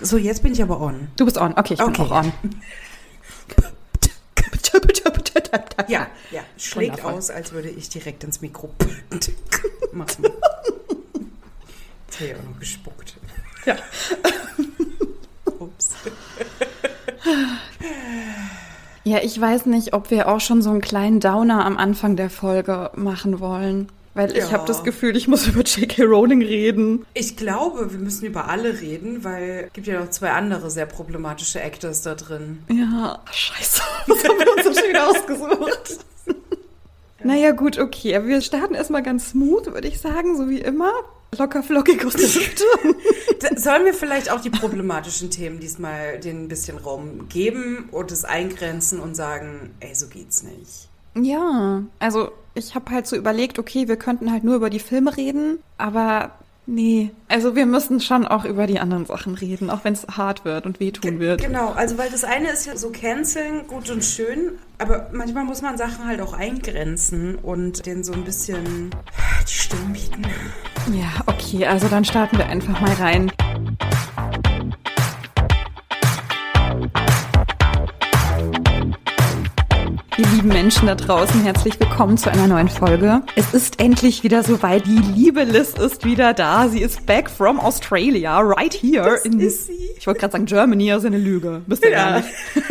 So, jetzt bin ich aber on. Du bist on. Okay, ich bin Okay. auch on. Ja, ja. Schlägt Wundervoll. aus, als würde ich direkt ins Mikro machen. Jetzt habe ich auch noch gespuckt. Ja. Ups. Ja, ich weiß nicht, ob wir auch schon so einen kleinen Downer am Anfang der Folge machen wollen. Weil ich Ja. habe das Gefühl, ich muss über J.K. Rowling reden. Ich glaube, wir müssen über alle reden, weil es gibt ja noch zwei andere sehr problematische Actors da drin. Ja, scheiße. Das haben wir uns so schön ausgesucht. Naja, gut, okay. Aber wir starten erstmal ganz smooth, würde ich sagen, so wie immer. Locker flockig aus der Hüfte. Sollen wir vielleicht auch die problematischen Themen diesmal denen ein bisschen Raum geben und es eingrenzen und sagen, ey, so geht's nicht. Ja, also ich habe halt so überlegt, okay, wir könnten halt nur über die Filme reden, aber nee. Also wir müssen schon auch über die anderen Sachen reden, auch wenn es hart wird und wehtun wird. Genau, also weil das eine ist ja so canceln, gut und schön, aber manchmal muss man Sachen halt auch eingrenzen und denen so ein bisschen die Stirn bieten. Ja, okay, also dann starten wir einfach mal rein. Ihr lieben Menschen da draußen, herzlich willkommen zu einer neuen Folge. Es ist endlich wieder soweit. Die liebe Liz ist wieder da. Sie ist back from Australia, right here. Das ist sie. Ich wollte gerade sagen Germany, also eine Lüge. Bist du gar nicht.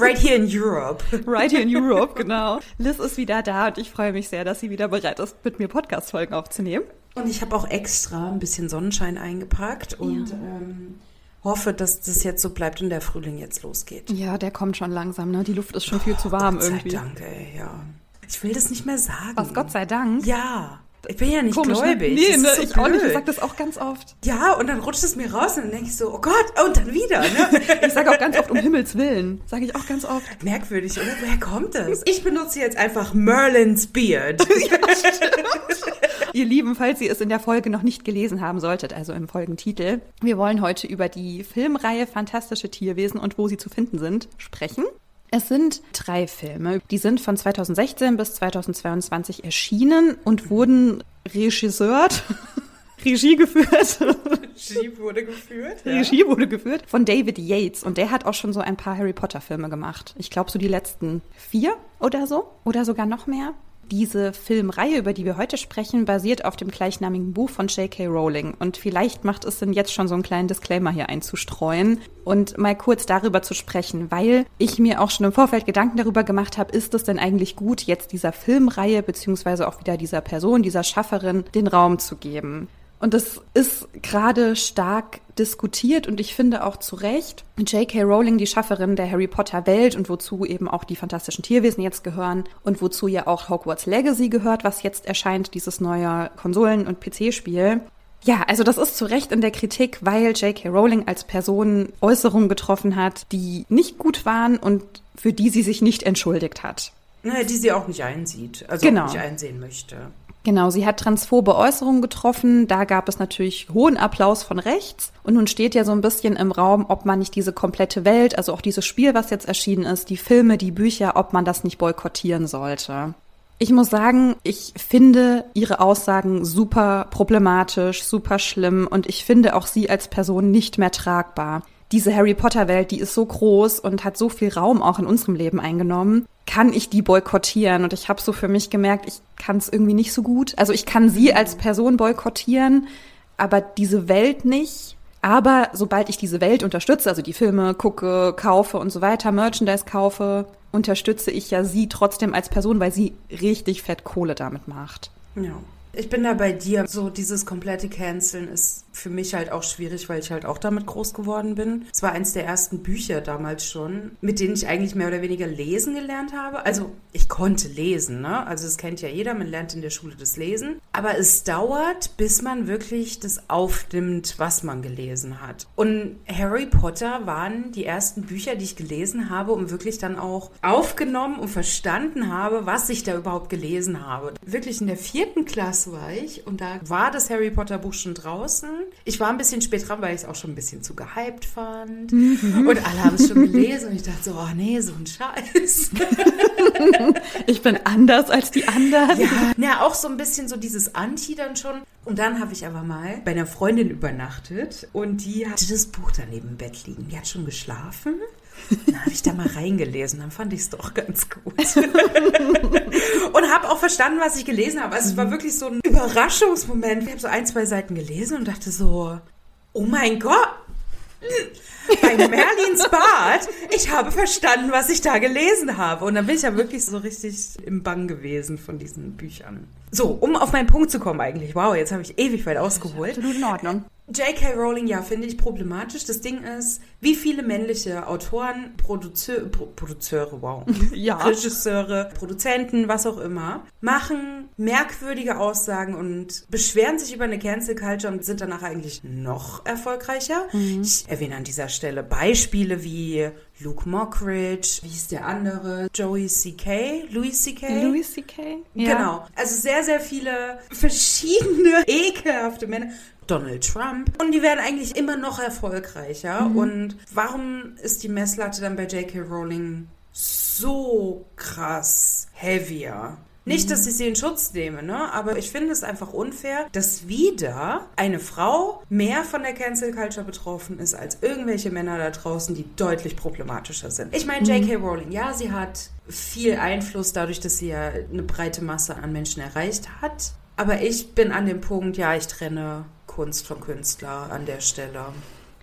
Right here in Europe. Right here in Europe, genau. Liz ist wieder da und ich freue mich sehr, dass sie wieder bereit ist, mit mir Podcast-Folgen aufzunehmen. Und ich habe auch extra ein bisschen Sonnenschein eingepackt und ähm, hoffe, dass das jetzt so bleibt und der Frühling jetzt losgeht. Ja, der kommt schon langsam, ne? Die Luft ist schon viel zu warm Gott sei irgendwie. Dank, ey, ja. Ich will das nicht mehr sagen. Was, Gott sei Dank? Ja. Ich bin ja nicht Komisch, ne? gläubig. Nee, Das ist ne, so ich auch nicht. Ich blöd. sag das auch ganz oft. Ja, und dann rutscht es mir raus und dann denke ich so, oh Gott, und dann wieder. Ne? Ich sage auch ganz oft, um Himmels Willen. Sage ich auch ganz oft. Merkwürdig, oder? Woher kommt das? Ich benutze jetzt einfach Merlin's Beard. Ihr Lieben, falls ihr es in der Folge noch nicht gelesen haben solltet, also im Folgentitel, wir wollen heute über die Filmreihe Fantastische Tierwesen und wo sie zu finden sind sprechen. Es sind drei Filme. Die sind von 2016 bis 2022 erschienen und wurden regisseurt, Regie geführt. Jeep wurde geführt. Die Regie wurde geführt von David Yates und der hat auch schon so ein paar Harry Potter Filme gemacht. Ich glaube so die letzten vier oder so oder sogar noch mehr. Diese Filmreihe, über die wir heute sprechen, basiert auf dem gleichnamigen Buch von J.K. Rowling. Und vielleicht macht es Sinn, jetzt schon so einen kleinen Disclaimer hier einzustreuen und mal kurz darüber zu sprechen, weil ich mir auch schon im Vorfeld Gedanken darüber gemacht habe, ist es denn eigentlich gut, jetzt dieser Filmreihe beziehungsweise auch wieder dieser Person, dieser Schafferin, den Raum zu geben. Und das ist gerade stark diskutiert und ich finde auch zu Recht. J.K. Rowling, die Schafferin der Harry Potter Welt und wozu eben auch die fantastischen Tierwesen jetzt gehören und wozu ja auch Hogwarts Legacy gehört, was jetzt erscheint, dieses neue Konsolen- und PC-Spiel. Ja, also das ist zu Recht in der Kritik, weil J.K. Rowling als Person Äußerungen getroffen hat, die nicht gut waren und für die sie sich nicht entschuldigt hat. Naja, die sie auch nicht einsieht. Also Genau. nicht einsehen möchte. Genau, sie hat transphobe Äußerungen getroffen. Da gab es natürlich hohen Applaus von rechts. Und nun steht ja so ein bisschen im Raum, ob man nicht diese komplette Welt, also auch dieses Spiel, was jetzt erschienen ist, die Filme, die Bücher, ob man das nicht boykottieren sollte. Ich muss sagen, ich finde ihre Aussagen super problematisch, super schlimm und ich finde auch sie als Person nicht mehr tragbar. Diese Harry Potter Welt, die ist so groß und hat so viel Raum auch in unserem Leben eingenommen. Kann ich die boykottieren? Und ich habe so für mich gemerkt, ich kann es irgendwie nicht so gut. Also ich kann sie als Person boykottieren, aber diese Welt nicht. Aber sobald ich diese Welt unterstütze, also die Filme gucke, kaufe und so weiter, Merchandise kaufe, unterstütze ich ja sie trotzdem als Person, weil sie richtig fett Kohle damit macht. Ja. Ich bin da bei dir. So dieses komplette Canceln ist für mich halt auch schwierig, weil ich halt auch damit groß geworden bin. Es war eins der ersten Bücher damals schon, mit denen ich eigentlich mehr oder weniger lesen gelernt habe. Also ich konnte lesen, ne? Also das kennt ja jeder, man lernt in der Schule das Lesen. Aber es dauert, bis man wirklich das aufnimmt, was man gelesen hat. Und Harry Potter waren die ersten Bücher, die ich gelesen habe und wirklich dann auch aufgenommen und verstanden habe, was ich da überhaupt gelesen habe. Wirklich in der vierten Klasse war ich und da war das Harry Potter Buch schon draußen. Ich war ein bisschen spät dran, weil ich es auch schon ein bisschen zu gehypt fand. Und alle haben es schon gelesen und ich dachte so, oh nee, so ein Scheiß. ich bin anders als die anderen. Ja, na, auch so ein bisschen so dieses Anti dann schon. Und dann habe ich aber mal bei einer Freundin übernachtet und die hatte das Buch daneben im Bett liegen. Die hat schon geschlafen. Dann habe ich da mal reingelesen, dann fand ich es doch ganz gut. und habe auch verstanden, was ich gelesen habe. Also es war wirklich so ein Überraschungsmoment. Ich habe so ein, zwei Seiten gelesen und dachte so, oh mein Gott, bei Merlins Bad, ich habe verstanden, was ich da gelesen habe. Und dann bin ich ja wirklich so richtig im Bang gewesen von diesen Büchern. So, um auf meinen Punkt zu kommen eigentlich. Wow, jetzt habe ich ewig weit ausgeholt. Absolut in Ordnung. J.K. Rowling, ja, finde ich problematisch. Das Ding ist, wie viele männliche Autoren, Produzeu Pro Produzeure, wow, ja. Regisseure, Produzenten, was auch immer, machen merkwürdige Aussagen und beschweren sich über eine Cancel Culture und sind danach eigentlich noch erfolgreicher. Mhm. Ich erwähne an dieser Stelle Beispiele wie Luke Mockridge, wie ist der andere? Joey C.K., Louis C.K.? Louis C.K.? Ja. Genau. Also sehr, sehr viele verschiedene ekelhafte Männer. Donald Trump. Und die werden eigentlich immer noch erfolgreicher. Mhm. Und warum ist die Messlatte dann bei J.K. Rowling so krass heavier? Nicht, dass ich sie in Schutz nehme, ne? aber ich finde es einfach unfair, dass wieder eine Frau mehr von der Cancel Culture betroffen ist als irgendwelche Männer da draußen, die deutlich problematischer sind. Ich meine, J.K. Rowling, ja, sie hat viel Einfluss dadurch, dass sie ja eine breite Masse an Menschen erreicht hat. Aber ich bin an dem Punkt, ja, ich trenne Kunst vom Künstler an der Stelle.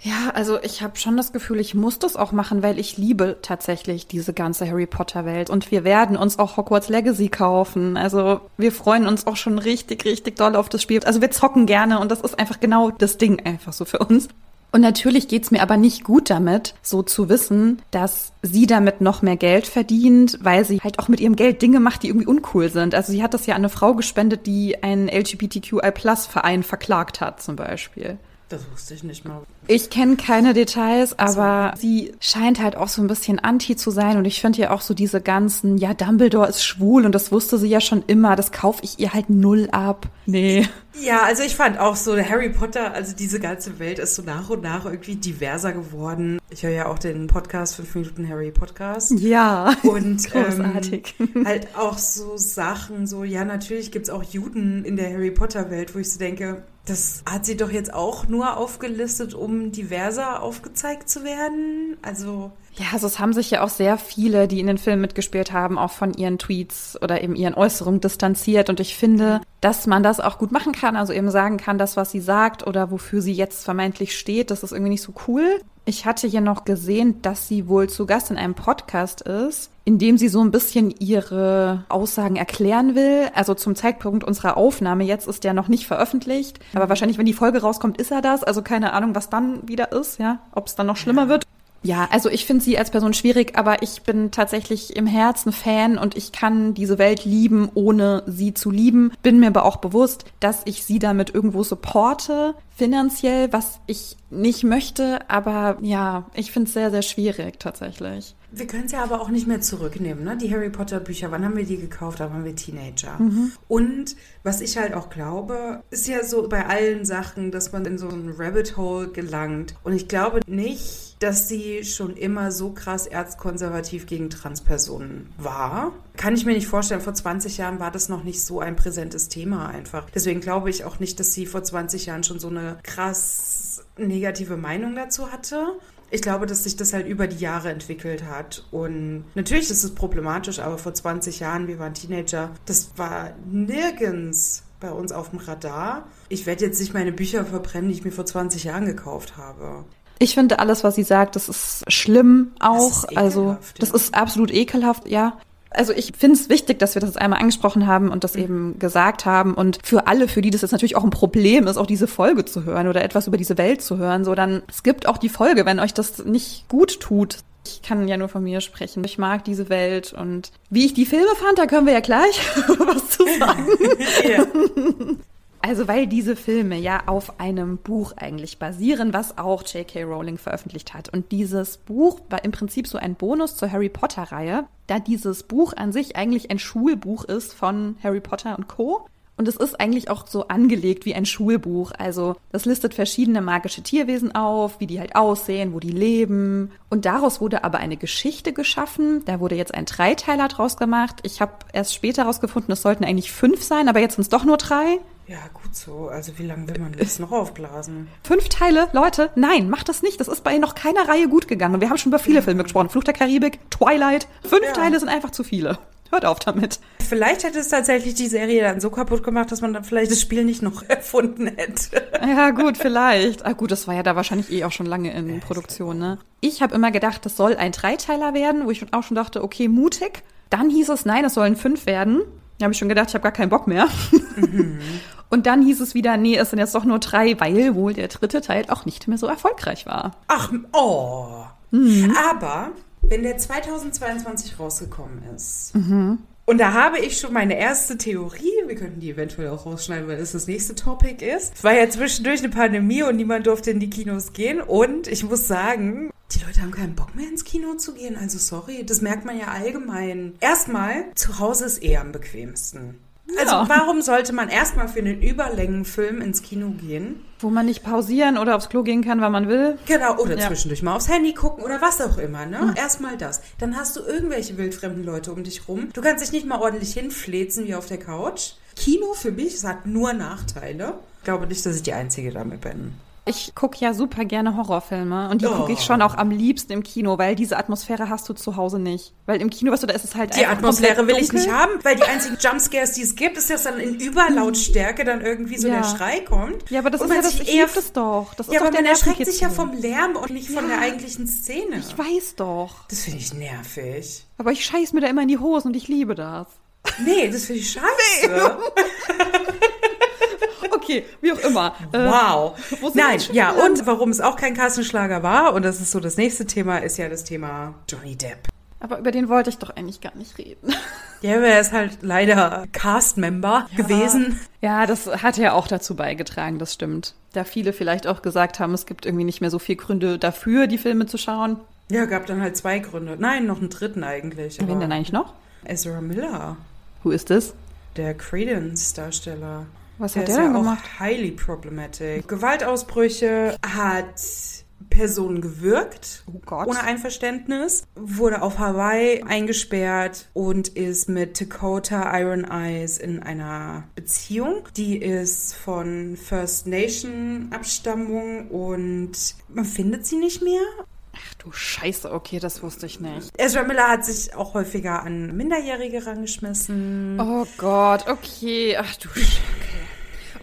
Ja, also ich habe schon das Gefühl, ich muss das auch machen, weil ich liebe tatsächlich diese ganze Harry Potter Welt und wir werden uns auch Hogwarts Legacy kaufen. Also wir freuen uns auch schon richtig, richtig doll auf das Spiel. Also wir zocken gerne und das ist einfach genau das Ding einfach so für uns. Und natürlich geht's mir aber nicht gut damit, so zu wissen, dass sie damit noch mehr Geld verdient, weil sie halt auch mit ihrem Geld Dinge macht, die irgendwie uncool sind. Also sie hat das ja an eine Frau gespendet, die einen LGBTQI-Plus-Verein verklagt hat, zum Beispiel. Das wusste ich nicht mal. Ich kenne keine Details, aber so. sie scheint halt auch so ein bisschen anti zu sein. Und ich finde ja auch so diese ganzen, ja, Dumbledore ist schwul und das wusste sie ja schon immer. Das kaufe ich ihr halt null ab. Nee. Ja, also ich fand auch so, Harry Potter, also diese ganze Welt ist so nach und nach irgendwie diverser geworden. Ich höre ja auch den Podcast 5 Minuten Harry Podcast. Ja. Und großartig. Ähm, halt auch so Sachen, so, ja, natürlich gibt's auch Juden in der Harry Potter Welt, wo ich so denke, das hat sie doch jetzt auch nur aufgelistet, um diverser aufgezeigt zu werden. Also. Ja, also es haben sich ja auch sehr viele, die in den Film mitgespielt haben, auch von ihren Tweets oder eben ihren Äußerungen distanziert. Und ich finde, dass man das auch gut machen kann, also eben sagen kann, das, was sie sagt oder wofür sie jetzt vermeintlich steht, das ist irgendwie nicht so cool. Ich hatte hier noch gesehen, dass sie wohl zu Gast in einem Podcast ist, in dem sie so ein bisschen ihre Aussagen erklären will. Also zum Zeitpunkt unserer Aufnahme, jetzt ist der noch nicht veröffentlicht, aber wahrscheinlich, wenn die Folge rauskommt, ist er das. Also keine Ahnung, was dann wieder ist, ja, ob es dann noch schlimmer wird. Ja, also ich finde sie als Person schwierig, aber ich bin tatsächlich im Herzen Fan und ich kann diese Welt lieben, ohne sie zu lieben. Bin mir aber auch bewusst, dass ich sie damit irgendwo supporte, finanziell, was ich nicht möchte. Aber ja, ich finde es sehr, sehr schwierig tatsächlich. Wir können es ja aber auch nicht mehr zurücknehmen, ne? Die Harry Potter Bücher, wann haben wir die gekauft? Da waren wir Teenager. Mhm. Und was ich halt auch glaube, ist ja so bei allen Sachen, dass man in so ein Rabbit Hole gelangt. Und ich glaube nicht, dass sie schon immer so krass erzkonservativ gegen Transpersonen war. Kann ich mir nicht vorstellen. Vor 20 Jahren war das noch nicht so ein präsentes Thema einfach. Deswegen glaube ich auch nicht, dass sie vor 20 Jahren schon so eine krass negative Meinung dazu hatte ich glaube, dass sich das halt über die Jahre entwickelt hat. Und natürlich ist es problematisch, aber vor 20 Jahren, wir waren Teenager, das war nirgends bei uns auf dem Radar. Ich werde jetzt nicht meine Bücher verbrennen, die ich mir vor 20 Jahren gekauft habe. Ich finde alles, was sie sagt, das ist schlimm auch. Das ist also das ja. ist absolut ekelhaft, ja also ich finde es wichtig, dass wir das einmal angesprochen haben und das mhm. eben gesagt haben. Und für alle, für die das jetzt natürlich auch ein Problem ist, auch diese Folge zu hören oder etwas über diese Welt zu hören, so dann es gibt auch die Folge, wenn euch das nicht gut tut. Ich kann ja nur von mir sprechen. Ich mag diese Welt und wie ich die Filme fand, da können wir ja gleich was zu sagen. Also weil diese Filme ja auf einem Buch eigentlich basieren, was auch J.K. Rowling veröffentlicht hat. Und dieses Buch war im Prinzip so ein Bonus zur Harry Potter-Reihe, da dieses Buch an sich eigentlich ein Schulbuch ist von Harry Potter und Co. Und es ist eigentlich auch so angelegt wie ein Schulbuch. Also das listet verschiedene magische Tierwesen auf, wie die halt aussehen, wo die leben. Und daraus wurde aber eine Geschichte geschaffen. Da wurde jetzt ein Dreiteiler draus gemacht. Ich habe erst später herausgefunden, es sollten eigentlich fünf sein, aber jetzt sind es doch nur drei. Ja, gut so. Also wie lange will man das noch aufblasen? Fünf Teile? Leute, nein, macht das nicht. Das ist bei noch keiner Reihe gut gegangen. Und wir haben schon über viele Filme gesprochen. Fluch der Karibik, Twilight. Fünf ja. Teile sind einfach zu viele. Hört auf damit. Vielleicht hätte es tatsächlich die Serie dann so kaputt gemacht, dass man dann vielleicht das Spiel nicht noch erfunden hätte. Ja, gut, vielleicht. Ah, gut, das war ja da wahrscheinlich eh auch schon lange in ja, Produktion, ne? Ich habe immer gedacht, das soll ein Dreiteiler werden, wo ich auch schon dachte, okay, mutig. Dann hieß es, nein, es sollen fünf werden. Da habe ich schon gedacht, ich habe gar keinen Bock mehr. Mhm. Und dann hieß es wieder, nee, es sind jetzt doch nur drei, weil wohl der dritte Teil auch nicht mehr so erfolgreich war. Ach, oh. Mhm. Aber wenn der 2022 rausgekommen ist, mhm. und da habe ich schon meine erste Theorie, wir könnten die eventuell auch rausschneiden, weil das das nächste Topic ist. Es war ja zwischendurch eine Pandemie und niemand durfte in die Kinos gehen. Und ich muss sagen, die Leute haben keinen Bock mehr ins Kino zu gehen. Also sorry, das merkt man ja allgemein. Erstmal, zu Hause ist eher am bequemsten. Also ja. warum sollte man erstmal für einen Überlängenfilm ins Kino gehen? Wo man nicht pausieren oder aufs Klo gehen kann, wann man will. Genau, oder ja. zwischendurch mal aufs Handy gucken oder was auch immer, ne? Mhm. Erstmal das. Dann hast du irgendwelche wildfremden Leute um dich rum. Du kannst dich nicht mal ordentlich hinflezen wie auf der Couch. Kino für mich, es hat nur Nachteile. Ich glaube nicht, dass ich die Einzige damit bin. Ich gucke ja super gerne Horrorfilme und die oh. gucke ich schon auch am liebsten im Kino, weil diese Atmosphäre hast du zu Hause nicht. Weil im Kino, weißt du, da ist es halt Die Atmosphäre will ich nicht haben, weil die einzigen Jumpscares, die es gibt, ist, dass dann in Überlautstärke dann irgendwie so ja. der Schrei kommt. Ja, aber das ist ja das, ich eher, das doch. Das ja, ist doch aber der man erschreckt sich ja vom Lärm und nicht ja. von der eigentlichen Szene. Ich weiß doch. Das finde ich nervig. Aber ich scheiß mir da immer in die Hosen und ich liebe das. Nee, das finde ich scheiße. Nee. Okay, wie auch immer. Äh, wow. Nein, ja, und warum es auch kein Kassenschlager war, und das ist so das nächste Thema, ist ja das Thema Johnny Depp. Aber über den wollte ich doch eigentlich gar nicht reden. Ja, er ist halt leider Cast-Member ja. gewesen. Ja, das hat ja auch dazu beigetragen, das stimmt. Da viele vielleicht auch gesagt haben, es gibt irgendwie nicht mehr so viele Gründe dafür, die Filme zu schauen. Ja, gab dann halt zwei Gründe. Nein, noch einen dritten eigentlich. Wen denn eigentlich noch? Ezra Miller. Who ist das? Der Credence-Darsteller. Was der hat der denn ja gemacht? Auch highly problematic. Gewaltausbrüche hat Personen gewirkt, oh ohne Einverständnis, wurde auf Hawaii eingesperrt und ist mit Dakota Iron Eyes in einer Beziehung. Die ist von First Nation Abstammung und man findet sie nicht mehr. Ach du Scheiße, okay, das wusste ich nicht. Ezra Miller hat sich auch häufiger an Minderjährige rangeschmissen. Oh Gott, okay. Ach du Scheiße.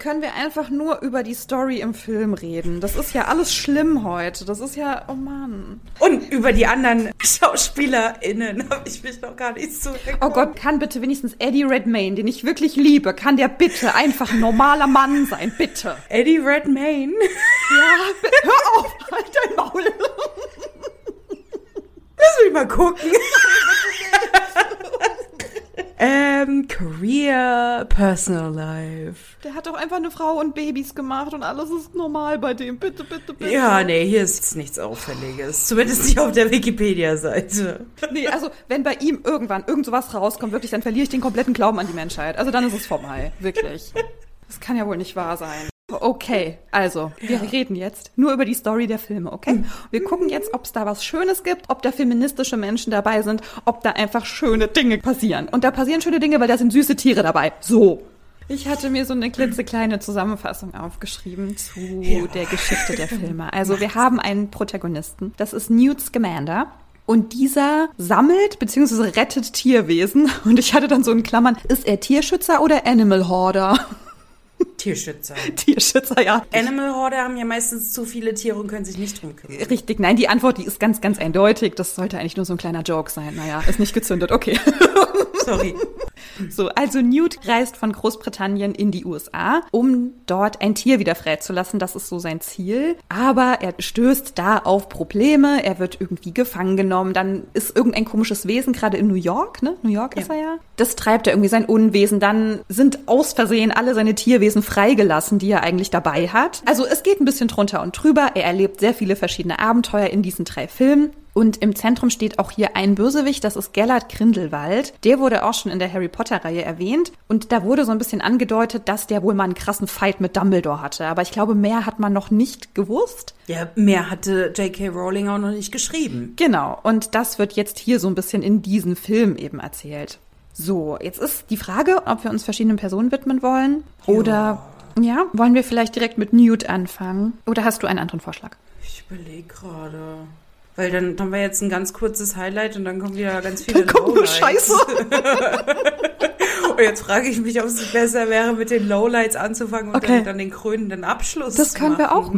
Können wir einfach nur über die Story im Film reden? Das ist ja alles schlimm heute. Das ist ja, oh Mann. Und über die anderen SchauspielerInnen habe ich mich noch gar nicht so. Oh Gott, kann bitte wenigstens Eddie Redmayne, den ich wirklich liebe, kann der bitte einfach ein normaler Mann sein, bitte. Eddie Redmayne? Ja, hör auf, halt dein Maul. Lass mich mal gucken. ähm, Career, Personal Life. Der hat doch einfach eine Frau und Babys gemacht und alles ist normal bei dem. Bitte, bitte, bitte. Ja, nee, hier ist nichts Auffälliges. Zumindest nicht auf der Wikipedia-Seite. Nee, also wenn bei ihm irgendwann irgend sowas rauskommt, wirklich, dann verliere ich den kompletten Glauben an die Menschheit. Also dann ist es vorbei. Wirklich. Das kann ja wohl nicht wahr sein. Okay, also wir ja. reden jetzt nur über die Story der Filme, okay? Wir gucken jetzt, ob es da was Schönes gibt, ob da feministische Menschen dabei sind, ob da einfach schöne Dinge passieren. Und da passieren schöne Dinge, weil da sind süße Tiere dabei. So. Ich hatte mir so eine klitzekleine Zusammenfassung aufgeschrieben zu ja. der Geschichte der Filme. Also wir haben einen Protagonisten, das ist Newt Scamander. Und dieser sammelt bzw. rettet Tierwesen. Und ich hatte dann so in Klammern, ist er Tierschützer oder Animal Hoarder? Tierschützer. Tierschützer, ja. Animal Horde haben ja meistens zu viele Tiere und können sich nicht drum kümmern. Richtig, nein, die Antwort, die ist ganz, ganz eindeutig. Das sollte eigentlich nur so ein kleiner Joke sein. Naja, ist nicht gezündet, okay. Sorry. So, also Newt reist von Großbritannien in die USA, um dort ein Tier wieder freizulassen. Das ist so sein Ziel. Aber er stößt da auf Probleme. Er wird irgendwie gefangen genommen. Dann ist irgendein komisches Wesen, gerade in New York, ne? New York ja. ist er ja. Das treibt er irgendwie sein Unwesen. Dann sind aus Versehen alle seine Tierwesen freigelassen, die er eigentlich dabei hat. Also es geht ein bisschen drunter und drüber. Er erlebt sehr viele verschiedene Abenteuer in diesen drei Filmen. Und im Zentrum steht auch hier ein Bösewicht, das ist Gellert Grindelwald. Der wurde auch schon in der Harry Potter-Reihe erwähnt. Und da wurde so ein bisschen angedeutet, dass der wohl mal einen krassen Fight mit Dumbledore hatte. Aber ich glaube, mehr hat man noch nicht gewusst. Ja, mehr hatte J.K. Rowling auch noch nicht geschrieben. Genau. Und das wird jetzt hier so ein bisschen in diesem Film eben erzählt. So, jetzt ist die Frage, ob wir uns verschiedenen Personen widmen wollen. Oder, ja, wollen wir vielleicht direkt mit Newt anfangen? Oder hast du einen anderen Vorschlag? Ich überlege gerade. Weil dann haben wir jetzt ein ganz kurzes Highlight und dann kommen wieder ganz viele Dann kommt nur. Scheiße. Und jetzt frage ich mich, ob es besser wäre, mit den Lowlights anzufangen und Okay. dann, dann den krönenden Abschluss Das können wir auch machen.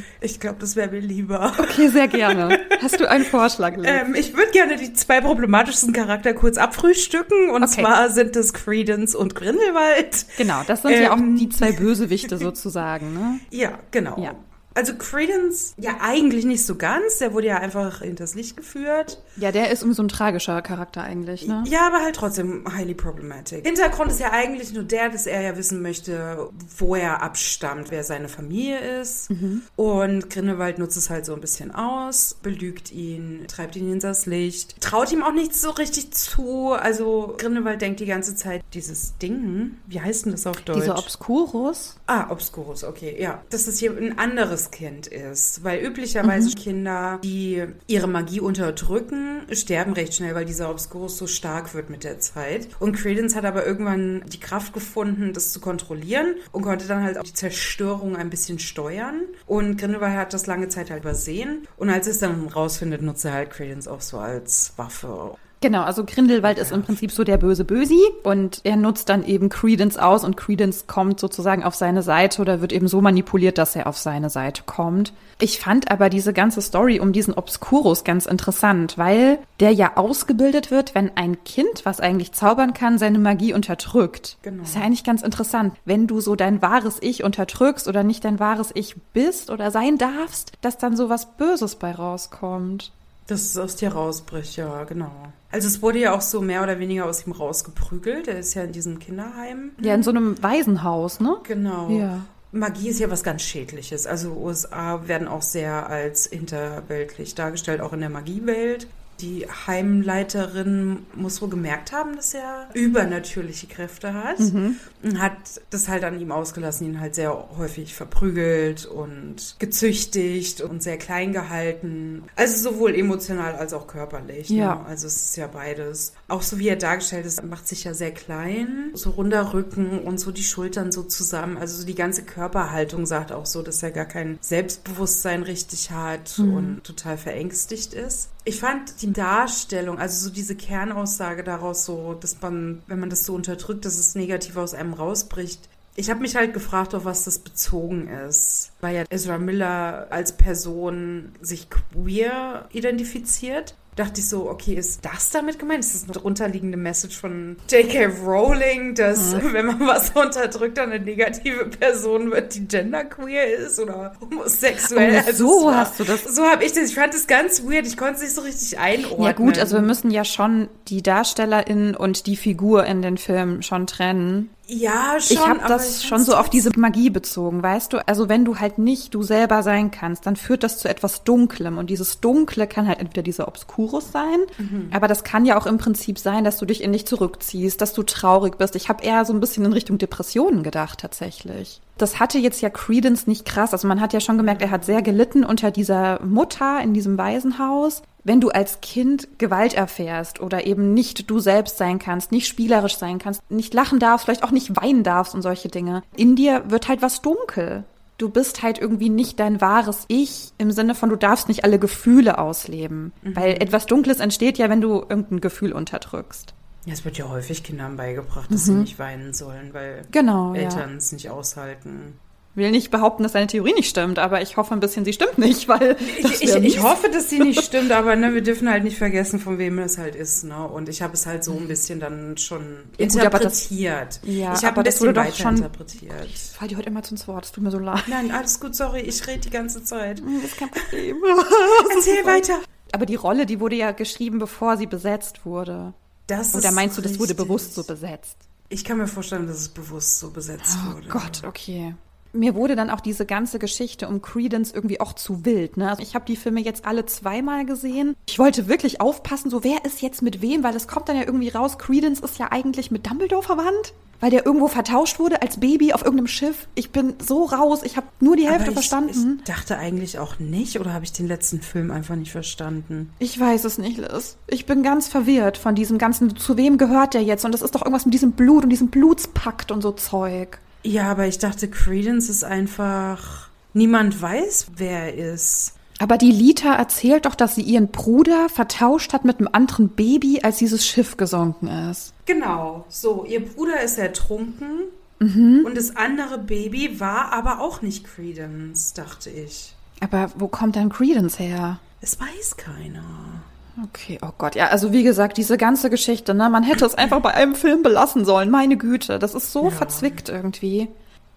machen. Ich glaube, das wäre mir lieber. Okay, sehr gerne. Hast du einen Vorschlag? Ähm, ich würde gerne die zwei problematischsten Charakter kurz abfrühstücken. Und Okay. zwar sind es Credence und Grindelwald. Genau, das sind ja auch Ähm. die zwei Bösewichte sozusagen, ne? Ja, genau. Ja. Also Credence ja eigentlich nicht so ganz. Der wurde ja einfach hinters Licht geführt. Ja, der ist irgendwie so ein tragischer Charakter eigentlich, ne? Ja, aber halt trotzdem highly problematic. Hintergrund ist ja eigentlich nur der, dass er ja wissen möchte, wo er abstammt, wer seine Familie ist. Mhm. Und Grindelwald nutzt es halt so ein bisschen aus, belügt ihn, treibt ihn hinters Licht, traut ihm auch nichts so richtig zu. Also Grindelwald denkt die ganze Zeit, dieses Ding, wie heißt denn das auf Deutsch? Dieser Obscurus. Ah, Obscurus, okay, ja. Dass es hier ein anderes Kind ist. Weil üblicherweise Kinder, die ihre Magie unterdrücken, sterben recht schnell, weil dieser Obscurus so stark wird mit der Zeit. Und Credence hat aber irgendwann die Kraft gefunden, das zu kontrollieren und konnte dann halt auch die Zerstörung ein bisschen steuern. Und Grindelwald hat das lange Zeit halt übersehen. Und als er es dann rausfindet, nutzt er halt Credence auch so als Waffe. Genau, also Grindelwald ist im Prinzip so der böse Bösi und er nutzt dann eben Credence aus und Credence kommt sozusagen auf seine Seite oder wird eben so manipuliert, dass er auf seine Seite kommt. Ich fand aber diese ganze Story um diesen Obscurus ganz interessant, weil der ja ausgebildet wird, wenn ein Kind, was eigentlich zaubern kann, seine Magie unterdrückt. Genau. Das ist ja eigentlich ganz interessant. Wenn du so dein wahres Ich unterdrückst oder nicht dein wahres Ich bist oder sein darfst, dass dann so was Böses bei rauskommt. Dass es aus dir rausbricht, ja, genau. Also es wurde ja auch so mehr oder weniger aus ihm rausgeprügelt. Er ist ja in diesem Kinderheim. Ja, in so einem Waisenhaus, ne? Genau. Ja. Magie ist ja was ganz Schädliches. Also USA werden auch sehr als hinterweltlich dargestellt, auch in der Magiewelt. Die Heimleiterin muss wohl gemerkt haben, dass er übernatürliche Kräfte hat. Und hat das halt an ihm ausgelassen, ihn halt sehr häufig verprügelt und gezüchtigt und sehr klein gehalten. Also sowohl emotional als auch körperlich. Ja. Ne? Also es ist ja beides. Auch so wie er dargestellt ist, macht sich ja sehr klein. So runder Rücken und so die Schultern so zusammen. Also so die ganze Körperhaltung sagt auch so, dass er gar kein Selbstbewusstsein richtig hat und total verängstigt ist. Ich fand die Darstellung, also so diese Kernaussage daraus so, dass man, wenn man das so unterdrückt, dass es negativ aus einem rausbricht. Ich habe mich halt gefragt, auf was das bezogen ist. Weil ja Ezra Miller als Person sich queer identifiziert. Dachte ich so, okay, ist das damit gemeint? Ist das eine drunterliegende Message von J.K. Rowling, dass wenn man was unterdrückt, dann eine negative Person wird, die genderqueer ist oder homosexuell? Oh, Also so war- hast du das- So habe ich das. Ich fand das ganz weird. Ich konnte es nicht so richtig einordnen. Ja gut, also wir müssen ja schon die Darstellerin und die Figur in den Filmen schon trennen. Ja, schon. ich habe das ich schon so auf diese Magie bezogen, weißt du? Also wenn du halt nicht du selber sein kannst, dann führt das zu etwas Dunklem und dieses Dunkle kann halt entweder dieser Obscurus sein, aber das kann ja auch im Prinzip sein, dass du dich in dich zurückziehst, dass du traurig bist. Ich habe eher so ein bisschen in Richtung Depressionen gedacht tatsächlich. Das hatte jetzt ja Credence nicht krass, also man hat ja schon gemerkt, er hat sehr gelitten unter dieser Mutter in diesem Waisenhaus. Wenn du als Kind Gewalt erfährst oder eben nicht du selbst sein kannst, nicht spielerisch sein kannst, nicht lachen darfst, vielleicht auch nicht weinen darfst und solche Dinge, in dir wird halt was dunkel. Du bist halt irgendwie nicht dein wahres Ich im Sinne von, du darfst nicht alle Gefühle ausleben. Weil etwas Dunkles entsteht ja, wenn du irgendein Gefühl unterdrückst. Ja, es wird ja häufig Kindern beigebracht, dass sie nicht weinen sollen, weil Genau, ja. Eltern es nicht aushalten. Will nicht behaupten, dass deine Theorie nicht stimmt, aber ich hoffe ein bisschen, sie stimmt nicht, weil Ich, ich, ich hoffe, dass sie nicht stimmt, aber ne, wir dürfen halt nicht vergessen, von wem es halt ist. Ne? Und ich habe es halt so ein bisschen dann schon Ja, gut, aber das- interpretiert. Ja, ich habe das bisschen wurde doch schon- interpretiert. Ich fall dir heute immer ins Wort, es tut mir so leid. Nein, alles gut, sorry, ich rede die ganze Zeit. Das ist kein Problem. Erzähl weiter. Aber die Rolle, die wurde ja geschrieben, bevor sie besetzt wurde. Das Oder meinst du, das wurde richtig. bewusst so besetzt? Ich kann mir vorstellen, dass es bewusst so besetzt Oh wurde. Gott, okay. Mir wurde dann auch diese ganze Geschichte um Credence irgendwie auch zu wild. Ne? Also ich habe die Filme jetzt alle zweimal gesehen. Ich wollte wirklich aufpassen, so wer ist jetzt mit wem, weil es kommt dann ja irgendwie raus, Credence ist ja eigentlich mit Dumbledore verwandt, weil der irgendwo vertauscht wurde als Baby auf irgendeinem Schiff. Ich bin so raus, ich habe nur die Hälfte ich, verstanden. Ich dachte eigentlich auch nicht, oder habe ich den letzten Film einfach nicht verstanden? Ich weiß es nicht, Liz. Ich bin ganz verwirrt von diesem ganzen, zu wem gehört der jetzt? Und das ist doch irgendwas mit diesem Blut und diesem Blutspakt und so Zeug. Ja, aber ich dachte, Credence ist einfach. Niemand weiß, wer er ist. Aber die Lita erzählt doch, dass sie ihren Bruder vertauscht hat mit einem anderen Baby, als dieses Schiff gesunken ist. Genau, so. Ihr Bruder ist ertrunken und das andere Baby war aber auch nicht Credence, dachte ich. Aber wo kommt dann Credence her? Es weiß keiner. Okay, oh Gott, ja, also wie gesagt, diese ganze Geschichte, ne, man hätte es einfach bei einem Film belassen sollen, meine Güte, das ist so Ja. verzwickt irgendwie.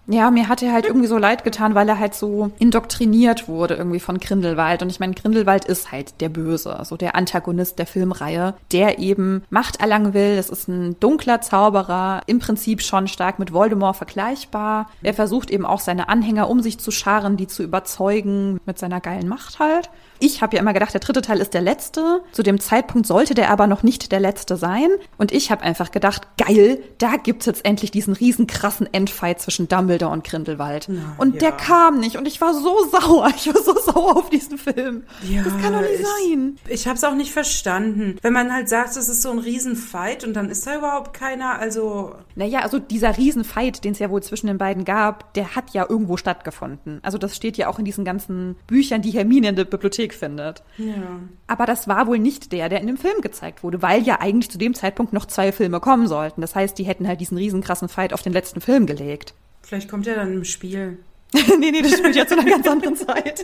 Ja, mir hat er halt irgendwie so leid getan, weil er halt so indoktriniert wurde irgendwie von Grindelwald. Und ich meine, Grindelwald ist halt der Böse, so der Antagonist der Filmreihe, der eben Macht erlangen will. Das ist ein dunkler Zauberer, im Prinzip schon stark mit Voldemort vergleichbar. Er versucht eben auch seine Anhänger um sich zu scharen, die zu überzeugen mit seiner geilen Macht halt. Ich habe ja immer gedacht, der dritte Teil ist der letzte. Zu dem Zeitpunkt sollte der aber noch nicht der letzte sein. Und ich habe einfach gedacht, geil, da gibt's jetzt endlich diesen riesen krassen Endfight zwischen Dumbledore und Grindelwald. Na, und der ja. kam nicht und ich war so sauer. Ich war so sauer auf diesen Film. Ja, das kann doch nicht ich, sein. Ich habe es auch nicht verstanden. Wenn man halt sagt, es ist so ein Riesenfight und dann ist da überhaupt keiner, also Naja, also dieser Riesenfight, den es ja wohl zwischen den beiden gab, der hat ja irgendwo stattgefunden. Also das steht ja auch in diesen ganzen Büchern, die Hermine in der Bibliothek findet. ja. Aber das war wohl nicht der, der in dem Film gezeigt wurde, weil ja eigentlich zu dem Zeitpunkt noch zwei Filme kommen sollten. Das heißt, die hätten halt diesen riesen krassen Fight auf den letzten Film gelegt. Vielleicht kommt er dann im Spiel. nee, nee, das spielt ja zu einer ganz anderen Zeit.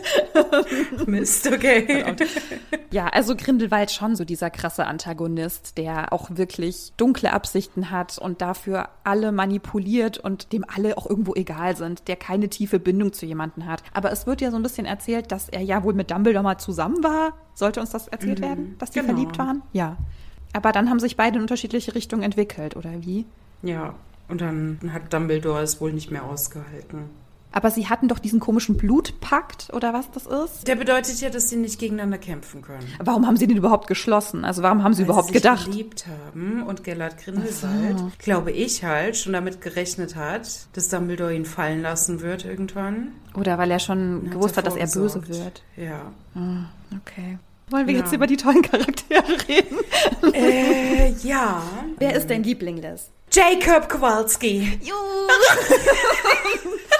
Mist, okay. Ja, also Grindelwald schon so dieser krasse Antagonist, der auch wirklich dunkle Absichten hat und dafür alle manipuliert und dem alle auch irgendwo egal sind, der keine tiefe Bindung zu jemanden hat. Aber es wird ja so ein bisschen erzählt, dass er ja wohl mit Dumbledore mal zusammen war. Sollte uns das erzählt werden, dass die genau. verliebt waren? Ja. Aber dann haben sich beide in unterschiedliche Richtungen entwickelt, oder wie? Ja, und dann hat Dumbledore es wohl nicht mehr ausgehalten. Aber sie hatten doch diesen komischen Blutpakt oder was das ist. Der bedeutet ja, dass sie nicht gegeneinander kämpfen können. Warum haben sie den überhaupt geschlossen? Also warum haben sie Weil überhaupt sie sich gedacht? geliebt haben und Gellert Grindelwald, glaube ich halt, schon damit gerechnet hat, dass Dumbledore ihn fallen lassen wird irgendwann. Oder weil er schon Dann gewusst hat, dass er böse wird. Ja. Okay. Wollen wir Ja. jetzt über die tollen Charaktere reden? äh, ja. Wer ist dein Liebling, Liz? Jacob Kowalski.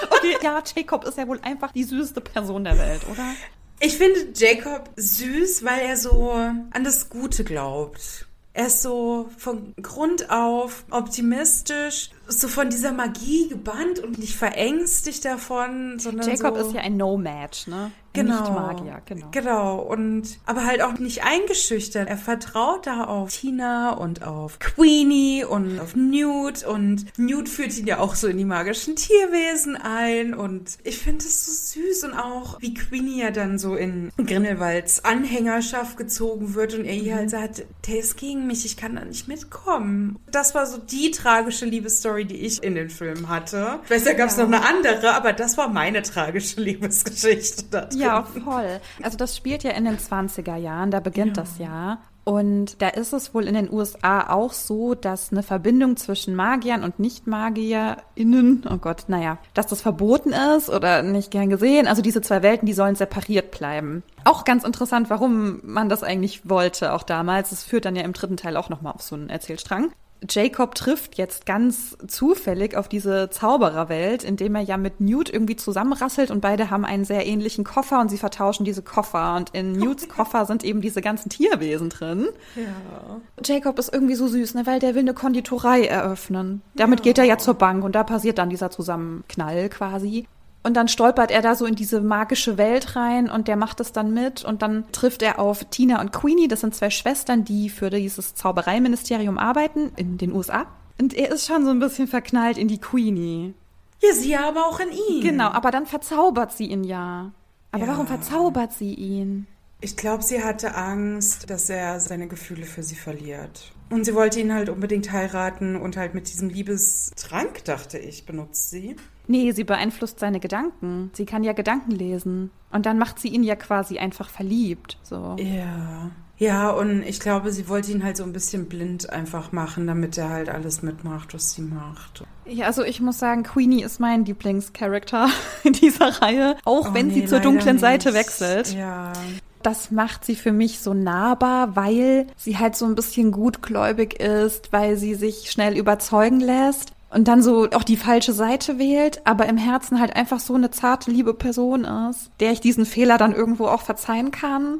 Okay, ja, Jacob ist ja wohl einfach die süßeste Person der Welt, oder? Ich finde Jacob süß, weil er so an das Gute glaubt. Er ist so von Grund auf optimistisch, so von dieser Magie gebannt und nicht verängstigt davon, sondern Jacob so ist ja ein No-Match, ne? Genau. Nicht-Magier, genau. Genau. Und aber halt auch nicht eingeschüchtert. Er vertraut da auf Tina und auf Queenie und auf Newt. Und Newt führt ihn ja auch so in die magischen Tierwesen ein. Und ich finde es so süß. Und auch, wie Queenie ja dann so in Grindelwalds Anhängerschaft gezogen wird und er ihr halt sagt, der ist gegen mich, ich kann da nicht mitkommen. Das war so die tragische Liebesstory, die ich in den Filmen hatte. Ich weiß, da gab es Ja. noch eine andere, aber das war meine tragische Liebesgeschichte da drin. Ja, voll. Also das spielt ja in den 20er Jahren, da beginnt Ja. das ja. Und da ist es wohl in den USA auch so, dass eine Verbindung zwischen Magiern und Nicht-MagierInnen, oh Gott, naja, dass das verboten ist oder nicht gern gesehen. Also diese zwei Welten, die sollen separiert bleiben. Auch ganz interessant, warum man das eigentlich wollte, auch damals. Es führt dann ja im dritten Teil auch nochmal auf so einen Erzählstrang. Jacob trifft jetzt ganz zufällig auf diese Zaubererwelt, indem er ja mit Newt irgendwie zusammenrasselt und beide haben einen sehr ähnlichen Koffer und sie vertauschen diese Koffer und in Newts Koffer sind eben diese ganzen Tierwesen drin. Ja. Jacob ist irgendwie so süß, ne, weil der will eine Konditorei eröffnen. Damit geht er ja zur Bank und da passiert dann dieser Zusammenknall quasi. Und dann stolpert er da so in diese magische Welt rein und der macht es dann mit und dann trifft er auf Tina und Queenie, das sind zwei Schwestern, die für dieses Zaubereiministerium arbeiten in den USA. Und er ist schon so ein bisschen verknallt in die Queenie. Ja, sie aber auch in ihn. Genau, aber dann verzaubert sie ihn ja. Aber Ja. warum verzaubert sie ihn? Ich glaube, sie hatte Angst, dass er seine Gefühle für sie verliert. Und sie wollte ihn halt unbedingt heiraten und halt mit diesem Liebestrank, dachte ich, benutzt sie. Nee, sie beeinflusst seine Gedanken. Sie kann ja Gedanken lesen. Und dann macht sie ihn ja quasi einfach verliebt. So. Ja. Ja, und ich glaube, sie wollte ihn halt so ein bisschen blind einfach machen, damit er halt alles mitmacht, was sie macht. Ja, also ich muss sagen, Queenie ist mein Lieblingscharakter in dieser Reihe, auch Oh, wenn nee, sie zur dunklen Seite nicht. wechselt. Ja. Das macht sie für mich so nahbar, weil sie halt so ein bisschen gutgläubig ist, weil sie sich schnell überzeugen lässt und dann so auch die falsche Seite wählt, aber im Herzen halt einfach so eine zarte, liebe Person ist, der ich diesen Fehler dann irgendwo auch verzeihen kann.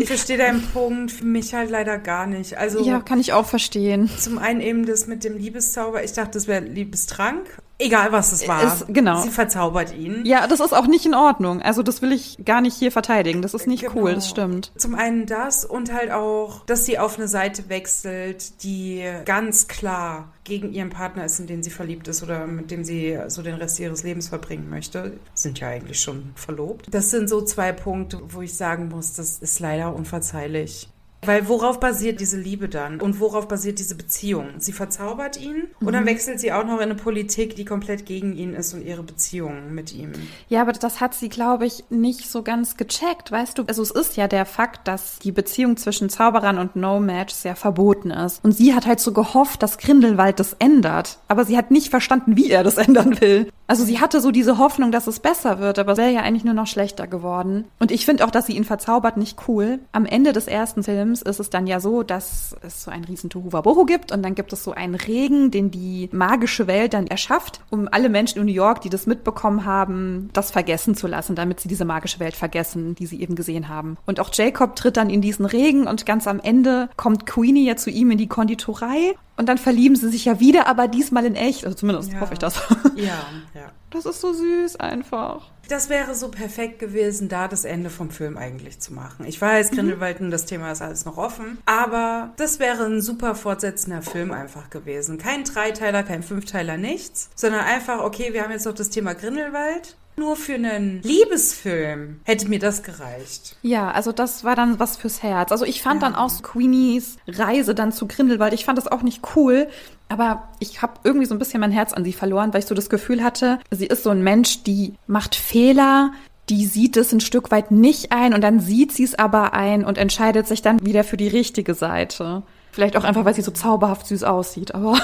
Ich verstehe deinen Punkt, für mich halt leider gar nicht. Also Ja, kann ich auch verstehen. zum einen eben das mit dem Liebeszauber. Ich dachte, das wäre Liebestrank. Egal, was es war. Ist- genau. Sie verzaubert ihn. Ja, das ist auch nicht in Ordnung. Also das will ich gar nicht hier verteidigen. Das ist nicht Genau. cool, das stimmt. Zum einen das und halt auch, dass sie auf eine Seite wechselt, die ganz klar gegen ihren Partner ist, in den sie verliebt ist oder mit dem sie so den Rest ihres Lebens verbringen möchte. Sind ja eigentlich schon verlobt. Das sind so zwei Punkte, wo ich sagen muss, das ist leider unverzeihlich. Weil worauf basiert diese Liebe dann? Und worauf basiert diese Beziehung? Sie verzaubert ihn und dann wechselt sie auch noch in eine Politik, die komplett gegen ihn ist und ihre Beziehung mit ihm. Ja, aber das hat sie, glaube ich, nicht so ganz gecheckt, weißt du? Also es ist ja der Fakt, dass die Beziehung zwischen Zauberern und No-Match sehr verboten ist. Und sie hat halt so gehofft, dass Grindelwald das ändert. Aber sie hat nicht verstanden, wie er das ändern will. Also sie hatte so diese Hoffnung, dass es besser wird, aber es wäre ja eigentlich nur noch schlechter geworden. Und ich finde auch, dass sie ihn verzaubert, nicht cool. Am Ende des ersten Films ist es dann ja so, dass es so ein riesen Tohuwabohu gibt und dann gibt es so einen Regen, den die magische Welt dann erschafft, um alle Menschen in New York, die das mitbekommen haben, das vergessen zu lassen, damit sie diese magische Welt vergessen, die sie eben gesehen haben. Und auch Jacob tritt dann in diesen Regen und ganz am Ende kommt Queenie ja zu ihm in die Konditorei und dann verlieben sie sich ja wieder, aber diesmal in echt. Also zumindest Ja. hoffe ich das. Ja, ja. Das ist so süß einfach. Das wäre so perfekt gewesen, da das Ende vom Film eigentlich zu machen. Ich weiß, Grindelwald und das Thema ist alles noch offen, aber das wäre ein super fortsetzender Film einfach gewesen. Kein Dreiteiler, kein Fünfteiler, nichts, sondern einfach, okay, wir haben jetzt noch das Thema Grindelwald. Nur für einen Liebesfilm hätte mir das gereicht. Ja, also das war dann was fürs Herz. Also ich fand dann auch Queenies Reise dann zu Grindelwald, ich fand das auch nicht cool, aber ich habe irgendwie so ein bisschen mein Herz an sie verloren, weil ich so das Gefühl hatte, sie ist so ein Mensch, die macht Fehler, die sieht es ein Stück weit nicht ein und dann sieht sie es aber ein und entscheidet sich dann wieder für die richtige Seite. Vielleicht auch einfach, weil sie so zauberhaft süß aussieht, aber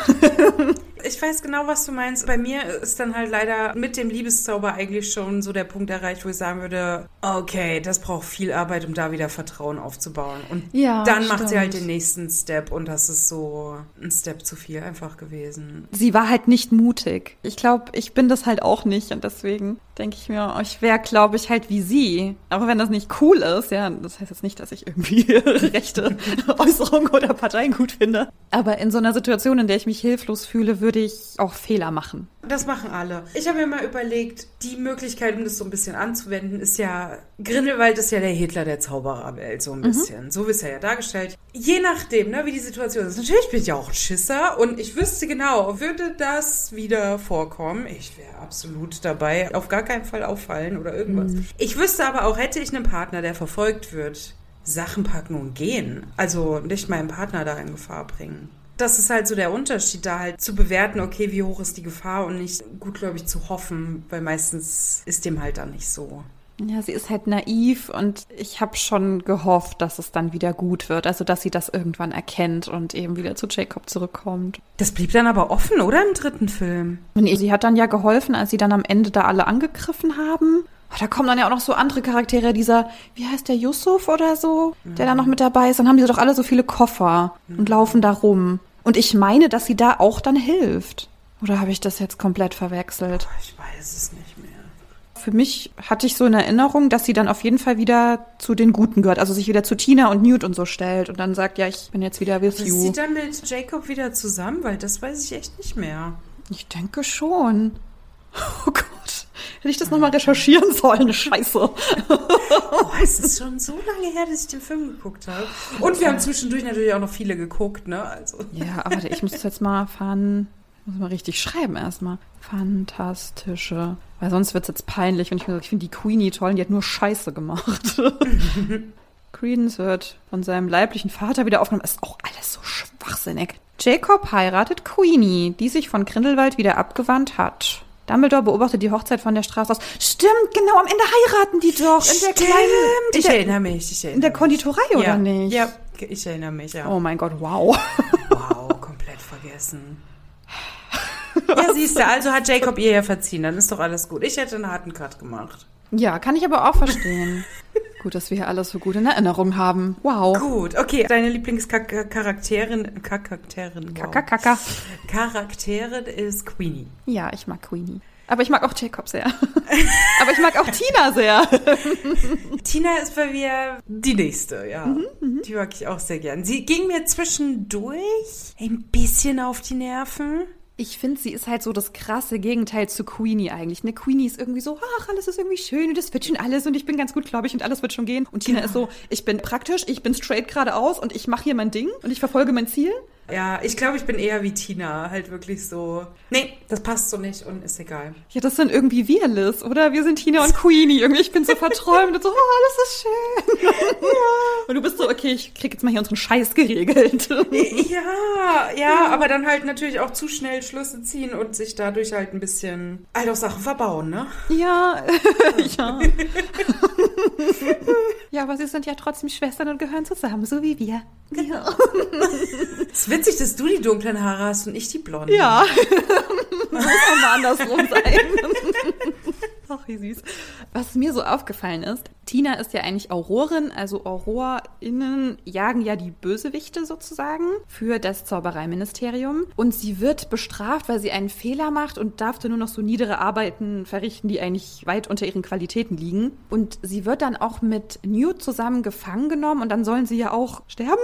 Ich weiß genau, was du meinst. Bei mir ist dann halt leider mit dem Liebeszauber eigentlich schon so der Punkt erreicht, wo ich sagen würde, okay, das braucht viel Arbeit, um da wieder Vertrauen aufzubauen. Und Ja, dann macht sie stimmt. halt den nächsten Step und das ist so ein Step zu viel einfach gewesen. sie war halt nicht mutig. Ich glaube, ich bin das halt auch nicht und deswegen denke ich mir, ich wäre, glaube ich, halt wie sie. Aber wenn das nicht cool ist, ja, das heißt jetzt nicht, dass ich irgendwie rechte Äußerungen oder Parteien gut finde. Aber in so einer Situation, in der ich mich hilflos fühle, würde ich auch Fehler machen. Das machen alle. Ich habe mir mal überlegt, die Möglichkeit, um das so ein bisschen anzuwenden, ist ja, Grindelwald ist ja der Hitler der Zaubererwelt, so ein bisschen. So ist er ja dargestellt. Je nachdem, ne, wie die Situation ist. Natürlich bin ich ja auch ein Schisser und ich wüsste genau, würde das wieder vorkommen, ich wäre absolut dabei, auf gar keinen Fall auffallen oder irgendwas. Ich wüsste aber auch, hätte ich einen Partner, der verfolgt wird, Sachen packen und gehen. Also nicht meinen Partner da in Gefahr bringen. Das ist halt so der Unterschied, da halt zu bewerten, okay, wie hoch ist die Gefahr und nicht gutgläubig zu hoffen, weil meistens ist dem halt dann nicht so. Ja, sie ist halt naiv und ich habe schon gehofft, dass es dann wieder gut wird. Also, dass sie das irgendwann erkennt und eben wieder zu Jacob zurückkommt. Das blieb dann aber offen, oder im dritten Film? Nee, sie hat dann ja geholfen, als sie dann am Ende da alle angegriffen haben. Oh, Da kommen dann ja auch noch so andere Charaktere, dieser, wie heißt der, Yusuf oder so, der da noch mit dabei ist. Dann haben die doch alle so viele Koffer und laufen da rum. Und ich meine, dass sie da auch dann hilft. Oder habe ich das jetzt komplett verwechselt? Ich weiß es nicht mehr. Für mich hatte ich so in Erinnerung, dass sie dann auf jeden Fall wieder zu den Guten gehört. Also sich wieder zu Tina und Newt und so stellt und dann sagt, ja, ich bin jetzt wieder with Ist you. sie dann mit Jacob wieder zusammen? Weil das weiß ich echt nicht mehr. Ich denke schon. Oh Gott. Hätte ich das nochmal recherchieren sollen? Scheiße. Oh, es ist schon so lange her, dass ich den Film geguckt habe. Und wir haben zwischendurch natürlich auch noch viele geguckt, ne? Also. Ja, aber ich muss das jetzt mal fahren. Muss mal richtig schreiben erstmal. Fantastische. Weil sonst wird's jetzt peinlich. Und ich, ich finde die Queenie toll und die hat nur Scheiße gemacht. Credence wird von seinem leiblichen Vater wieder aufgenommen. Ist auch alles so schwachsinnig. Jacob heiratet Queenie, die sich von Grindelwald wieder abgewandt hat. Dumbledore beobachtet die Hochzeit von der Straße aus. Stimmt, genau, am Ende heiraten die doch. In der kleinen. In ich der, erinnere mich. Ich erinnere in der. Konditorei, oder ja. nicht? Ja, ich erinnere mich, ja. Oh mein Gott, wow. Wow, komplett vergessen. Ja, siehst du, also hat Jacob ihr ja verziehen, dann ist doch alles gut. Ich hätte einen harten Cut gemacht. Ja, kann ich aber auch verstehen. Gut, dass wir hier alles so gut in Erinnerung haben. Wow. Gut, okay. Deine Lieblingscharakterin, Charakterin, wow. Kaka, kaka. Charakterin ist Queenie. Ja, ich mag Queenie. Aber ich mag auch Jacob sehr. aber ich mag auch Tina sehr. Tina ist bei mir die nächste, ja. Mhm, die mag ich auch sehr gern. Sie ging mir zwischendurch ein bisschen auf die Nerven. Ich finde, sie ist halt so das krasse Gegenteil zu Queenie eigentlich. Ne, Queenie ist irgendwie so, ach, alles ist irgendwie schön und das wird schon alles und ich bin ganz gut, glaube ich, und alles wird schon gehen. Und Tina ist so, ich bin praktisch, ich bin straight geradeaus und ich mache hier mein Ding und ich verfolge mein Ziel. Ja, ich glaube, ich bin eher wie Tina, halt wirklich so. Nee, das passt so nicht und ist egal. Ja, das sind irgendwie wir, Liz, oder? Wir sind Tina und Queenie. Irgendwie, ich bin so verträumt und so, oh, alles ist schön. ja. Und du bist so, okay, ich krieg jetzt mal hier unseren Scheiß geregelt. Ja, ja, aber dann halt natürlich auch zu schnell Schlüsse ziehen und sich dadurch halt ein bisschen halt auch Sachen verbauen, ne? Ja, ja. ja, aber sie sind ja trotzdem Schwestern und gehören zusammen, so wie wir. Ja. Es ist witzig, dass du die dunklen Haare hast und ich die blonden. Ja. Muss auch mal andersrum sein. Ach, wie süß. Was mir so aufgefallen ist, Tina ist ja eigentlich Aurorin, also AurorInnen jagen ja die Bösewichte sozusagen für das Zaubereiministerium. Und sie wird bestraft, weil sie einen Fehler macht und darf dann nur noch so niedere Arbeiten verrichten, die eigentlich weit unter ihren Qualitäten liegen. Und sie wird dann auch mit Newt zusammen gefangen genommen und dann sollen sie ja auch sterben.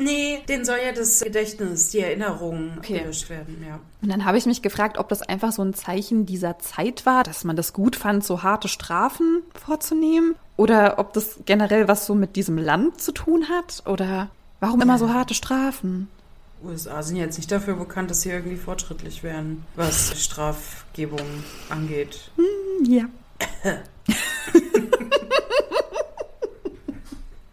Nee, den soll ja das Gedächtnis, die Erinnerungen Okay. gelöscht werden, ja. Und dann habe ich mich gefragt, ob das einfach so ein Zeichen dieser Zeit war, dass man das gut fand, so harte Strafen vorzunehmen. Oder ob das generell was so mit diesem Land zu tun hat. Oder warum immer so harte Strafen? USA sind jetzt nicht dafür bekannt, dass sie irgendwie fortschrittlich wären, was Strafgebung angeht. Ja.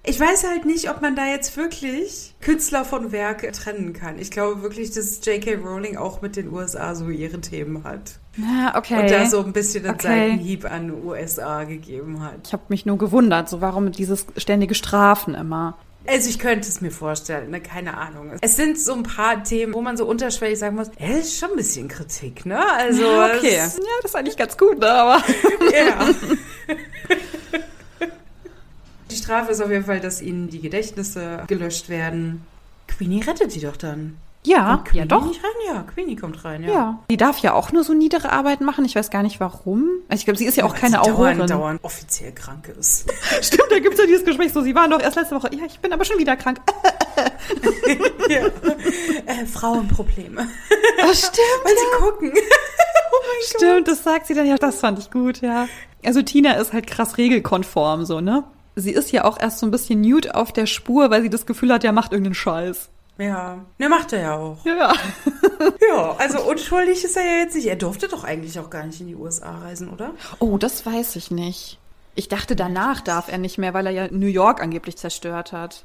Ich weiß halt nicht, ob man da jetzt wirklich Künstler von Werk trennen kann. Ich glaube wirklich, dass J.K. Rowling auch mit den USA so ihre Themen hat. Ja, okay. Und da so ein bisschen den Okay. Seitenhieb an USA gegeben hat. ich habe mich nur gewundert, so warum dieses ständige Strafen immer. Also ich könnte es mir vorstellen, ne? keine Ahnung. Es sind so ein paar Themen, wo man so unterschwellig sagen muss, es ist schon ein bisschen Kritik, ne? Also Ja, okay. es- Ja, das ist eigentlich ganz gut, ne? aber. Ja. Die Strafe ist auf jeden Fall, dass ihnen die Gedächtnisse gelöscht werden. Queenie rettet sie doch dann. Ja, ja doch. Nicht rein? Ja, Queenie kommt rein, ja. Ja. Die darf ja auch nur so niedere Arbeiten machen. Ich weiß gar nicht warum. Also Ich glaube, sie ist ja auch Weil keine sie Aurorin. dauernd, dauernd offiziell krank ist. Stimmt, da gibt es ja dieses Gespräch so. Sie waren doch erst letzte Woche. Ja, ich bin aber schon wieder krank. ja. äh, Frauenprobleme. Das stimmt. Weil sie gucken. oh mein Stimmt, das sagt sie dann ja. Das fand ich gut, ja. Also Tina ist halt krass regelkonform, so, ne? Sie ist ja auch erst so ein bisschen nude auf der Spur, weil sie das Gefühl hat, der macht irgendeinen Scheiß. Ja, ne, macht er ja auch. Ja, ja. Ja, also unschuldig ist er ja jetzt nicht. Er durfte doch eigentlich auch gar nicht in die USA reisen, oder? Oh, das weiß ich nicht. Ich dachte, danach darf er nicht mehr, weil er ja New York angeblich zerstört hat.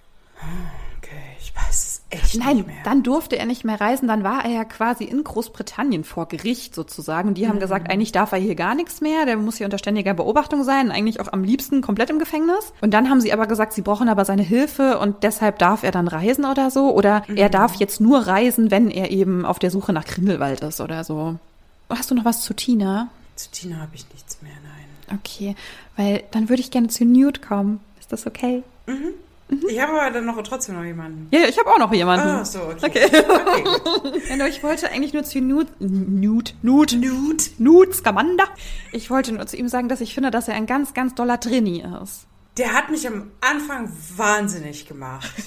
Okay, ich weiß es echt Nein, dann durfte er nicht mehr reisen. Dann war er ja quasi in Großbritannien vor Gericht sozusagen. Und die haben gesagt, eigentlich darf er hier gar nichts mehr. Der muss hier unter ständiger Beobachtung sein. Eigentlich auch am liebsten komplett im Gefängnis. Und dann haben sie aber gesagt, sie brauchen aber seine Hilfe und deshalb darf er dann reisen oder so. Oder er darf jetzt nur reisen, wenn er eben auf der Suche nach Grindelwald ist oder so. Hast du noch was zu Tina? Zu Tina habe ich nichts mehr, nein. Okay, weil dann würde ich gerne zu Newt kommen. Ist das okay? Ich habe aber dann noch trotzdem noch jemanden. Ja, ich habe auch noch jemanden. Ah, so, okay. Okay. okay. Ja, ich wollte eigentlich nur zu Newt, Newt, Newt, Nude. Newt Scamander. Ich wollte nur zu ihm sagen, dass ich finde, dass er ein ganz, ganz doller Trini ist. Der hat mich am Anfang wahnsinnig gemacht.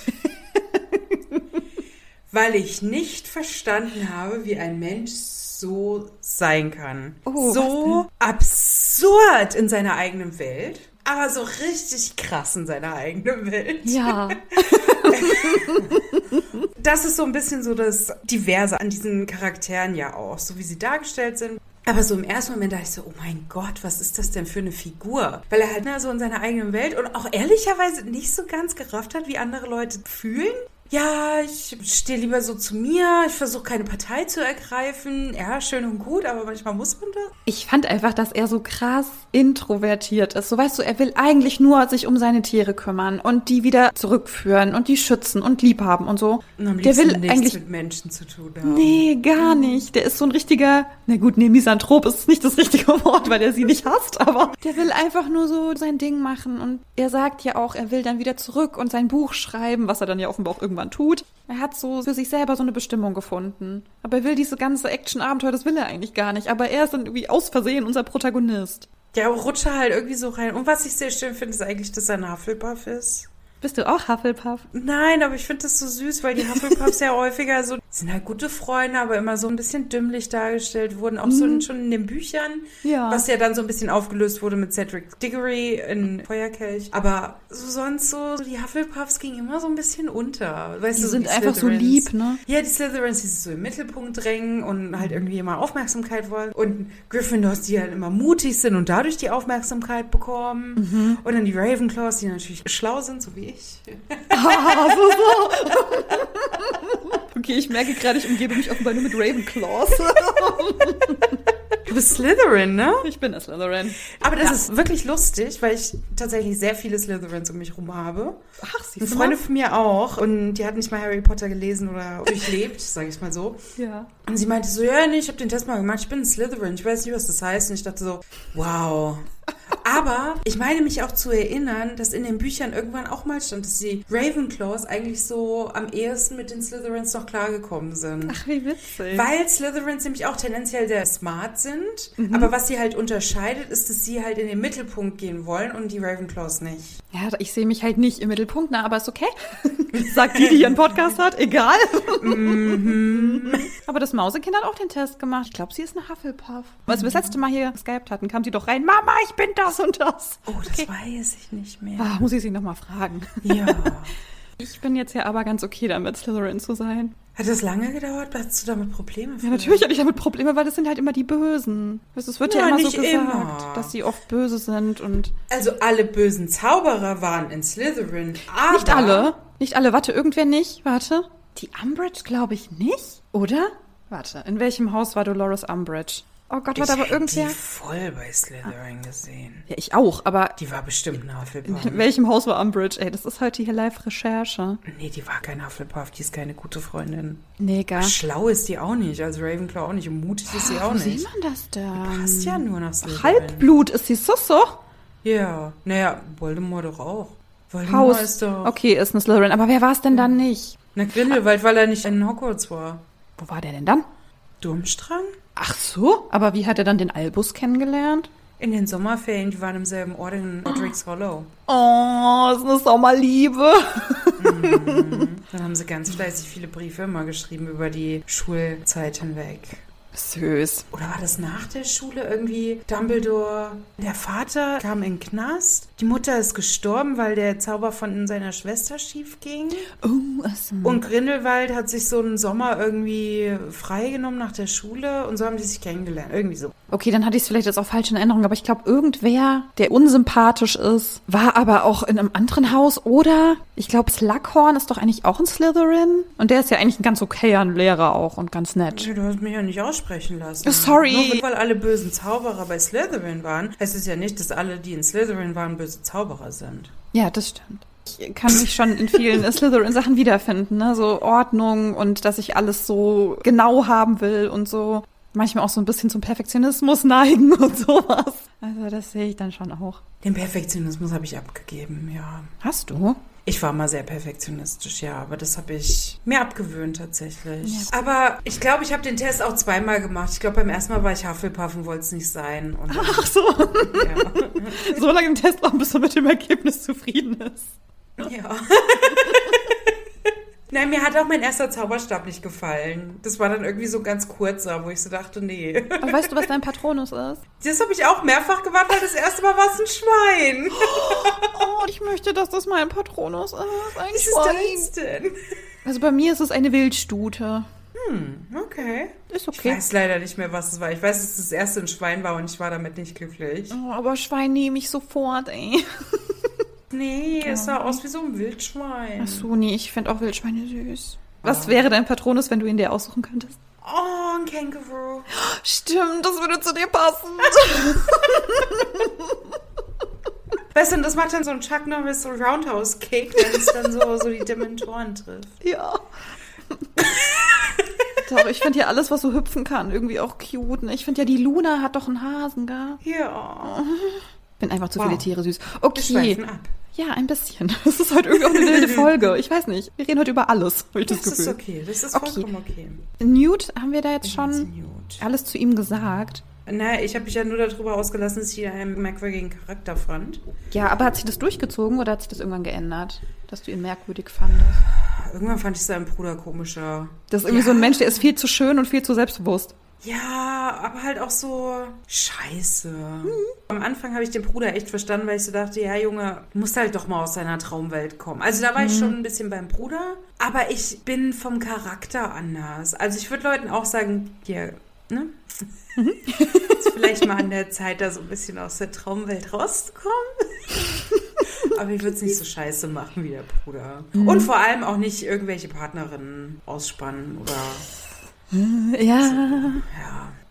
weil ich nicht verstanden habe, wie ein Mensch so sein kann. Oh, so absurd in seiner eigenen Welt, aber so richtig krass in seiner eigenen Welt. Ja. Das ist so ein bisschen so das Diverse an diesen Charakteren ja auch, so wie sie dargestellt sind. Aber so im ersten Moment dachte ich so, oh mein Gott, was ist das denn für eine Figur? Weil er halt ne, so in seiner eigenen Welt und auch ehrlicherweise nicht so ganz gerafft hat, wie andere Leute fühlen. Ja, ich stehe lieber so zu mir, ich versuche keine Partei zu ergreifen. Ja, schön und gut, aber manchmal muss man das. Ich fand einfach, dass er so krass introvertiert ist. So weißt du, er will eigentlich nur sich um seine Tiere kümmern und die wieder zurückführen und die schützen und lieb haben und so. Und am der will nichts eigentlich mit Menschen zu tun haben. Nee, gar nicht. Der ist so ein richtiger, na gut, nee, Misanthrop ist nicht das richtige Wort, weil er sie nicht hasst, aber der will einfach nur so sein Ding machen und er sagt ja auch, er will dann wieder zurück und sein Buch schreiben, was er dann ja offenbar auch irgendwann tut. Er hat so für sich selber so eine Bestimmung gefunden. Aber er will diese ganze Action-Abenteuer, das will er eigentlich gar nicht. Aber er ist dann irgendwie aus Versehen unser Protagonist. Ja, rutsche halt irgendwie so rein. Und was ich sehr schön finde, ist eigentlich, dass er ein Hufflepuff ist. Bist du auch Hufflepuff? Nein, aber ich finde das so süß, weil die Hufflepuffs ja häufiger so, sind halt gute Freunde, aber immer so ein bisschen dümmlich dargestellt wurden, auch so in, schon in den Büchern. Ja. Was ja dann so ein bisschen aufgelöst wurde mit Cedric Diggory in Feuerkelch. Aber so sonst so, die Hufflepuffs gingen immer so ein bisschen unter. Weißt Die du, so sind einfach so lieb, ne? Ja, die Slytherins, die sich so im Mittelpunkt drängen und halt irgendwie immer Aufmerksamkeit wollen. Und Gryffindors, die halt immer mutig sind und dadurch die Aufmerksamkeit bekommen. Mhm. Und dann die Ravenclaws, die natürlich schlau sind, so wie ich. Ah, so, so. Okay, ich merke gerade, ich umgebe mich offenbar nur mit Ravenclaws. Du bist Slytherin, ne? Ich bin a Slytherin. Aber das ist wirklich lustig, weil ich tatsächlich sehr viele Slytherins um mich rum habe. Ach, Eine siehst du Freundin von mir auch. Und die hat nicht mal Harry Potter gelesen oder durchlebt, sage ich mal so. Ja. Und sie meinte so, ja, nee, ich habe den Test mal gemacht, ich bin ein Slytherin, ich weiß nicht, was das heißt. Und ich dachte so, wow. Aber ich meine mich auch zu erinnern, dass in den Büchern irgendwann auch mal stand, dass die Ravenclaws eigentlich so am ehesten mit den Slytherins noch klargekommen sind. Ach, wie witzig. Weil Slytherins nämlich auch tendenziell sehr smart sind. Mhm. Aber was sie halt unterscheidet, ist, dass sie halt in den Mittelpunkt gehen wollen und die Ravenclaws nicht. Ja, ich sehe mich halt nicht im Mittelpunkt, na, aber ist okay. Sagt die, die einen Podcast hat, egal. aber das Mausekind hat auch den Test gemacht. Ich glaube, sie ist eine Hufflepuff. Als wir das letzte Mal hier geskypt hatten, kam sie doch rein, Mama, ich bin das und das. Oh, das weiß ich nicht mehr. Ah, muss ich sie nochmal fragen. Ja. Ich bin jetzt ja aber ganz okay damit, Slytherin zu sein. Hat das lange gedauert? Hattest du damit Probleme? Ja, natürlich hatte ich damit Probleme, weil das sind halt immer die Bösen. Es wird ja, Ja, immer so gesagt, immer. dass sie oft böse sind und Also alle bösen Zauberer waren in Slytherin, aber... nicht alle. Nicht alle. Warte, irgendwer nicht. Warte. Die Umbridge glaube ich nicht, oder? Warte, in welchem Haus war Dolores Umbridge? Oh Gott, Ich warte, aber irgendwer. die voll bei Slytherin gesehen. Ja, ich auch, aber Die war bestimmt ein Hufflepuff. in welchem Haus war Umbridge? Ey, das ist heute hier Live-Recherche. Nee, die war kein Hufflepuff, die ist keine gute Freundin. Nee, gar Schlau ist die auch nicht, also Ravenclaw auch nicht und mutig ist sie auch Wo sieht nicht. man das denn? Passt ja nur nach Slytherin. Halbblut ist sie so so? Ja, naja, Voldemort doch auch. Voldemort Haus. ist doch... Okay, ist eine Slytherin. Aber wer war es denn dann nicht? Na, Grindelwald, weil er nicht in Hogwarts war. Wo war der denn dann? Durmstrang? Ach so? Aber wie hat er dann den Albus kennengelernt? In den Sommerferien, die waren im selben Ort in Godric's Hollow. Oh, ist eine Sommerliebe. Dann haben sie ganz fleißig viele Briefe immer geschrieben über die Schulzeit hinweg. Süß. Oder war das nach der Schule irgendwie? Dumbledore, der Vater kam in den Knast. Die Mutter ist gestorben, weil der Zauber von seiner Schwester schief ging. Oh, also. Und Grindelwald hat sich so einen Sommer irgendwie freigenommen nach der Schule und so haben die sich kennengelernt. Irgendwie so. Okay, dann hatte ich es vielleicht jetzt auch falsch in Erinnerung, aber ich glaube, irgendwer, der unsympathisch ist, war aber auch in einem anderen Haus, oder? Ich glaube, Slughorn ist doch eigentlich auch ein Slytherin. Und der ist ja eigentlich ein ganz okayer Lehrer auch und ganz nett. Du hast mich ja nicht aussprechen lassen. Oh, sorry. Nur weil alle bösen Zauberer bei Slytherin waren, heißt es ja nicht, dass alle, die in Slytherin waren, böse Zauberer sind. Ja, das stimmt. Ich kann mich schon in vielen Slytherin-Sachen wiederfinden, ne? So Ordnung und dass ich alles so genau haben will und so. Manchmal auch so ein bisschen zum Perfektionismus neigen und sowas. Also das sehe ich dann schon auch. Den Perfektionismus habe ich abgegeben, ja. Hast du? Ich war mal sehr perfektionistisch, ja, aber das habe ich mir abgewöhnt tatsächlich. Aber ich glaube, ich habe den Test auch zweimal gemacht. Ich glaube, beim ersten Mal war ich Hufflepuff und wollte es nicht sein. Und Ach so. ja. so lange im Test machen, bis er mit dem Ergebnis zufrieden ist. ja. Nein, mir hat auch mein erster Zauberstab nicht gefallen. Das war dann irgendwie so ganz kurzer, wo ich so dachte, nee. Aber weißt du, was dein Patronus ist? Das habe ich auch mehrfach gemacht, weil das erste Mal war es ein Schwein. Oh, ich möchte, dass das mein Patronus ist. Ein Was ist Schwein. das denn? Also bei mir ist es eine Wildstute. Okay. Ist Ich okay. weiß leider nicht mehr, was es war. Ich weiß, dass es das erste ein Schwein war und ich war damit nicht glücklich. Oh, aber Schwein nehme ich sofort, ey. Nee, es sah aus wie so ein Wildschwein. Ach so, nee, ich finde auch Wildschweine süß. Was wäre dein Patronus, wenn du ihn dir aussuchen könntest? Oh, ein Känguru. Stimmt, das würde zu dir passen. Weißt du, und das macht dann so ein Chuck Norris so Roundhouse Cake, wenn es dann so, so die Dementoren trifft. ja. Doch, ich finde ja alles, was so hüpfen kann, irgendwie auch cute. Ne? Ich finde ja, die Luna hat doch einen Hasen, gell? Ja. Bin einfach zu Wow. viele Tiere süß. Wir Okay. schweifen ab. Ja, ein bisschen. Das ist heute irgendwie auch eine wilde Folge. Ich weiß nicht. Wir reden heute über alles, habe ich das, Das ist Gefühl. okay, das ist Okay. vollkommen okay. Newt, haben wir da jetzt Ganz schon alles zu ihm gesagt? Na, ich habe mich ja nur darüber ausgelassen, dass ich ihn einen merkwürdigen Charakter fand. Ja, aber hat sich das durchgezogen oder hat sich das irgendwann geändert, dass du ihn merkwürdig fandest? Irgendwann fand ich seinen Bruder komischer. Das ist irgendwie Ja. so ein Mensch, der ist viel zu schön und viel zu selbstbewusst. Ja, aber halt auch so scheiße. Mhm. Am Anfang habe ich den Bruder echt verstanden, weil ich so dachte, ja Junge, du musst halt doch mal aus deiner Traumwelt kommen. Also da war Mhm. ich schon ein bisschen beim Bruder, aber ich bin vom Charakter anders. Also ich würde Leuten auch sagen, ja, ne? Mhm. ist vielleicht mal an der Zeit, da so ein bisschen aus der Traumwelt rauszukommen. Aber ich würde es nicht so scheiße machen wie der Bruder. Mhm. Und vor allem auch nicht irgendwelche Partnerinnen ausspannen oder Ja. ja.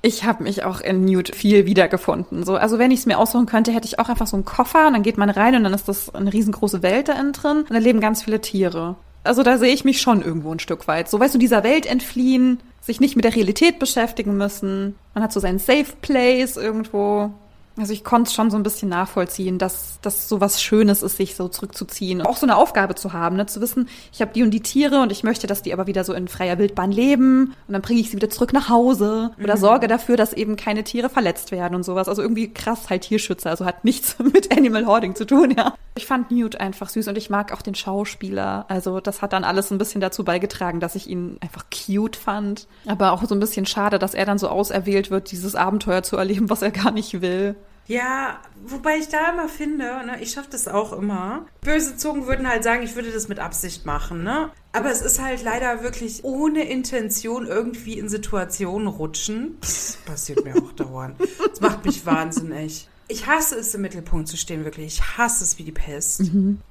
Ich habe mich auch in Newt viel wiedergefunden. So, also wenn ich es mir aussuchen könnte, hätte ich auch einfach so einen Koffer und dann geht man rein und dann ist das eine riesengroße Welt da innen drin und da leben ganz viele Tiere. Also da sehe ich mich schon irgendwo ein Stück weit. So, weißt du, dieser Welt entfliehen, sich nicht mit der Realität beschäftigen müssen. Man hat so seinen Safe Place irgendwo. Also ich konnte es schon so ein bisschen nachvollziehen, dass das so was Schönes ist, sich so zurückzuziehen. Auch so eine Aufgabe zu haben, ne? zu wissen, ich habe die und die Tiere und ich möchte, dass die aber wieder so in freier Wildbahn leben und dann bringe ich sie wieder zurück nach Hause oder sorge dafür, dass eben keine Tiere verletzt werden und sowas. Also irgendwie krass halt Tierschützer, also hat nichts mit Animal Hoarding zu tun, ja. Ich fand Newt einfach süß und ich mag auch den Schauspieler. Also das hat dann alles ein bisschen dazu beigetragen, dass ich ihn einfach cute fand. Aber auch so ein bisschen schade, dass er dann so auserwählt wird, dieses Abenteuer zu erleben, was er gar nicht will. Ja, wobei ich da immer finde, ne, ich schaffe das auch immer. Böse Zungen würden halt sagen, ich würde das mit Absicht machen, ne? Aber es ist halt leider wirklich ohne Intention irgendwie in Situationen rutschen. Das passiert mir auch dauernd. Das macht mich wahnsinnig. Ich hasse es, im Mittelpunkt zu stehen, wirklich. Ich hasse es wie die Pest.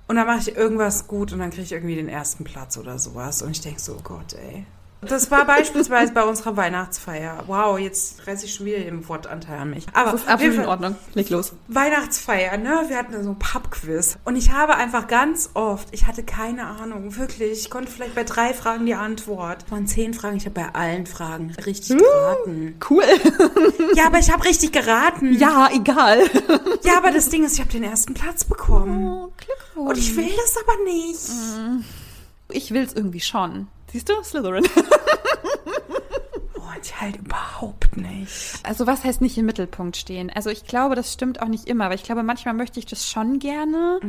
Und dann mache ich irgendwas gut und dann kriege ich irgendwie den ersten Platz oder sowas. Und ich denke so, oh Gott, ey. Das war beispielsweise bei unserer Weihnachtsfeier. Wow, jetzt reiße ich schon wieder den Wortanteil an mich. Aber Das ist absolut in Ordnung. Leg los. Weihnachtsfeier, ne? Wir hatten so ein Pubquiz. Und ich habe einfach ganz oft, ich hatte keine Ahnung, wirklich. Ich konnte vielleicht bei drei Fragen die Antwort. Es waren zehn Fragen, ich habe bei allen Fragen richtig geraten. Cool. Ja, aber ich habe richtig geraten. Ja, egal. Ja, aber das Ding ist, ich habe den ersten Platz bekommen. Oh, Glückwunsch. Und ich will das aber nicht. Ich will's irgendwie schon. Siehst du, Slytherin. Ich halt überhaupt nicht. Also was heißt nicht im Mittelpunkt stehen? Also ich glaube, das stimmt auch nicht immer, weil ich glaube, manchmal möchte ich das schon gerne.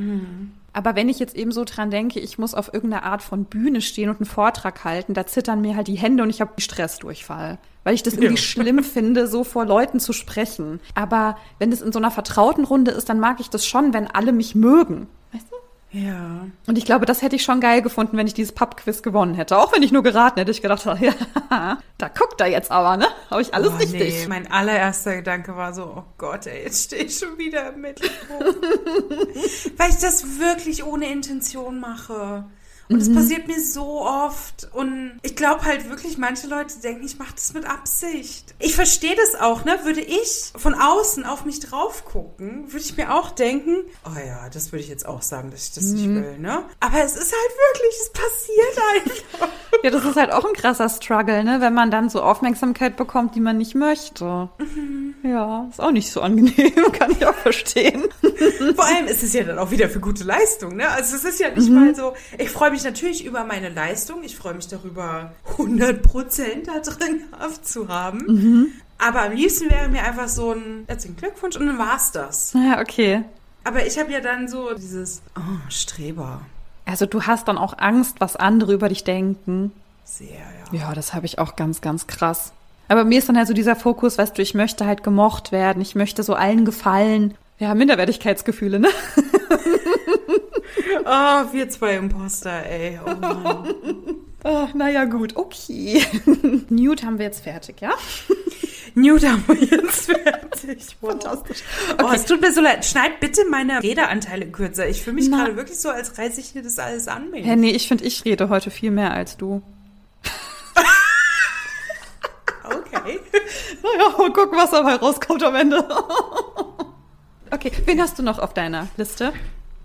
Aber wenn ich jetzt eben so dran denke, ich muss auf irgendeine Art von Bühne stehen und einen Vortrag halten, da zittern mir halt die Hände und ich habe Stressdurchfall. Weil ich das irgendwie Ja. schlimm finde, so vor Leuten zu sprechen. Aber wenn es in so einer vertrauten Runde ist, dann mag ich das schon, wenn alle mich mögen. Weißt du? Ja. Und ich glaube, das hätte ich schon geil gefunden, wenn ich dieses Pub-Quiz gewonnen hätte. Auch wenn ich nur geraten hätte. Ich gedacht, ja, da guckt er jetzt aber, ne? Habe ich alles oh, richtig. Nee. Mein allererster Gedanke war so, oh Gott, ey, jetzt stehe ich schon wieder im Mittelpunkt. Weil ich das wirklich ohne Intention mache. Und es passiert mir so oft. Und ich glaube halt wirklich, manche Leute denken, ich mache das mit Absicht. Ich verstehe das auch, ne? Würde ich von außen auf mich drauf gucken, würde ich mir auch denken, oh ja, das würde ich jetzt auch sagen, dass ich das nicht will, ne? Aber es ist halt wirklich, es passiert einfach. Ja, das ist halt auch ein krasser Struggle, ne? Wenn man dann so Aufmerksamkeit bekommt, die man nicht möchte. Ja, ist auch nicht so angenehm, kann ich auch verstehen. Vor allem ist es ja dann auch wieder für gute Leistung, ne? Also es ist ja nicht mal so, ich freue mich natürlich über meine Leistung, ich freue mich darüber, 100% da drin gehabt zu haben. Aber am liebsten wäre mir einfach so ein herzlichen Glückwunsch und dann war's das. Ja, okay. Aber ich habe ja dann so dieses, oh, Streber. Also du hast dann auch Angst, was andere über dich denken. Sehr, ja. Ja, das habe ich auch ganz, ganz krass. Aber mir ist dann halt so dieser Fokus, weißt du, ich möchte halt gemocht werden, ich möchte so allen gefallen. Ja, Minderwertigkeitsgefühle, ne? Oh, wir zwei Imposter, ey. Oh Mann. Oh, naja, gut, okay. Newt haben wir jetzt fertig, ja? Newt haben wir jetzt fertig. Wow. Fantastisch. Oh, es tut mir so leid. Schneid bitte meine Redeanteile kürzer. Ich fühle mich gerade wirklich so, als reiße ich dir das alles an. Hä, nee, ich finde, ich rede heute viel mehr als du. Okay. Naja, mal gucken, was dabei rauskommt am Ende. okay, wen hast du noch auf deiner Liste?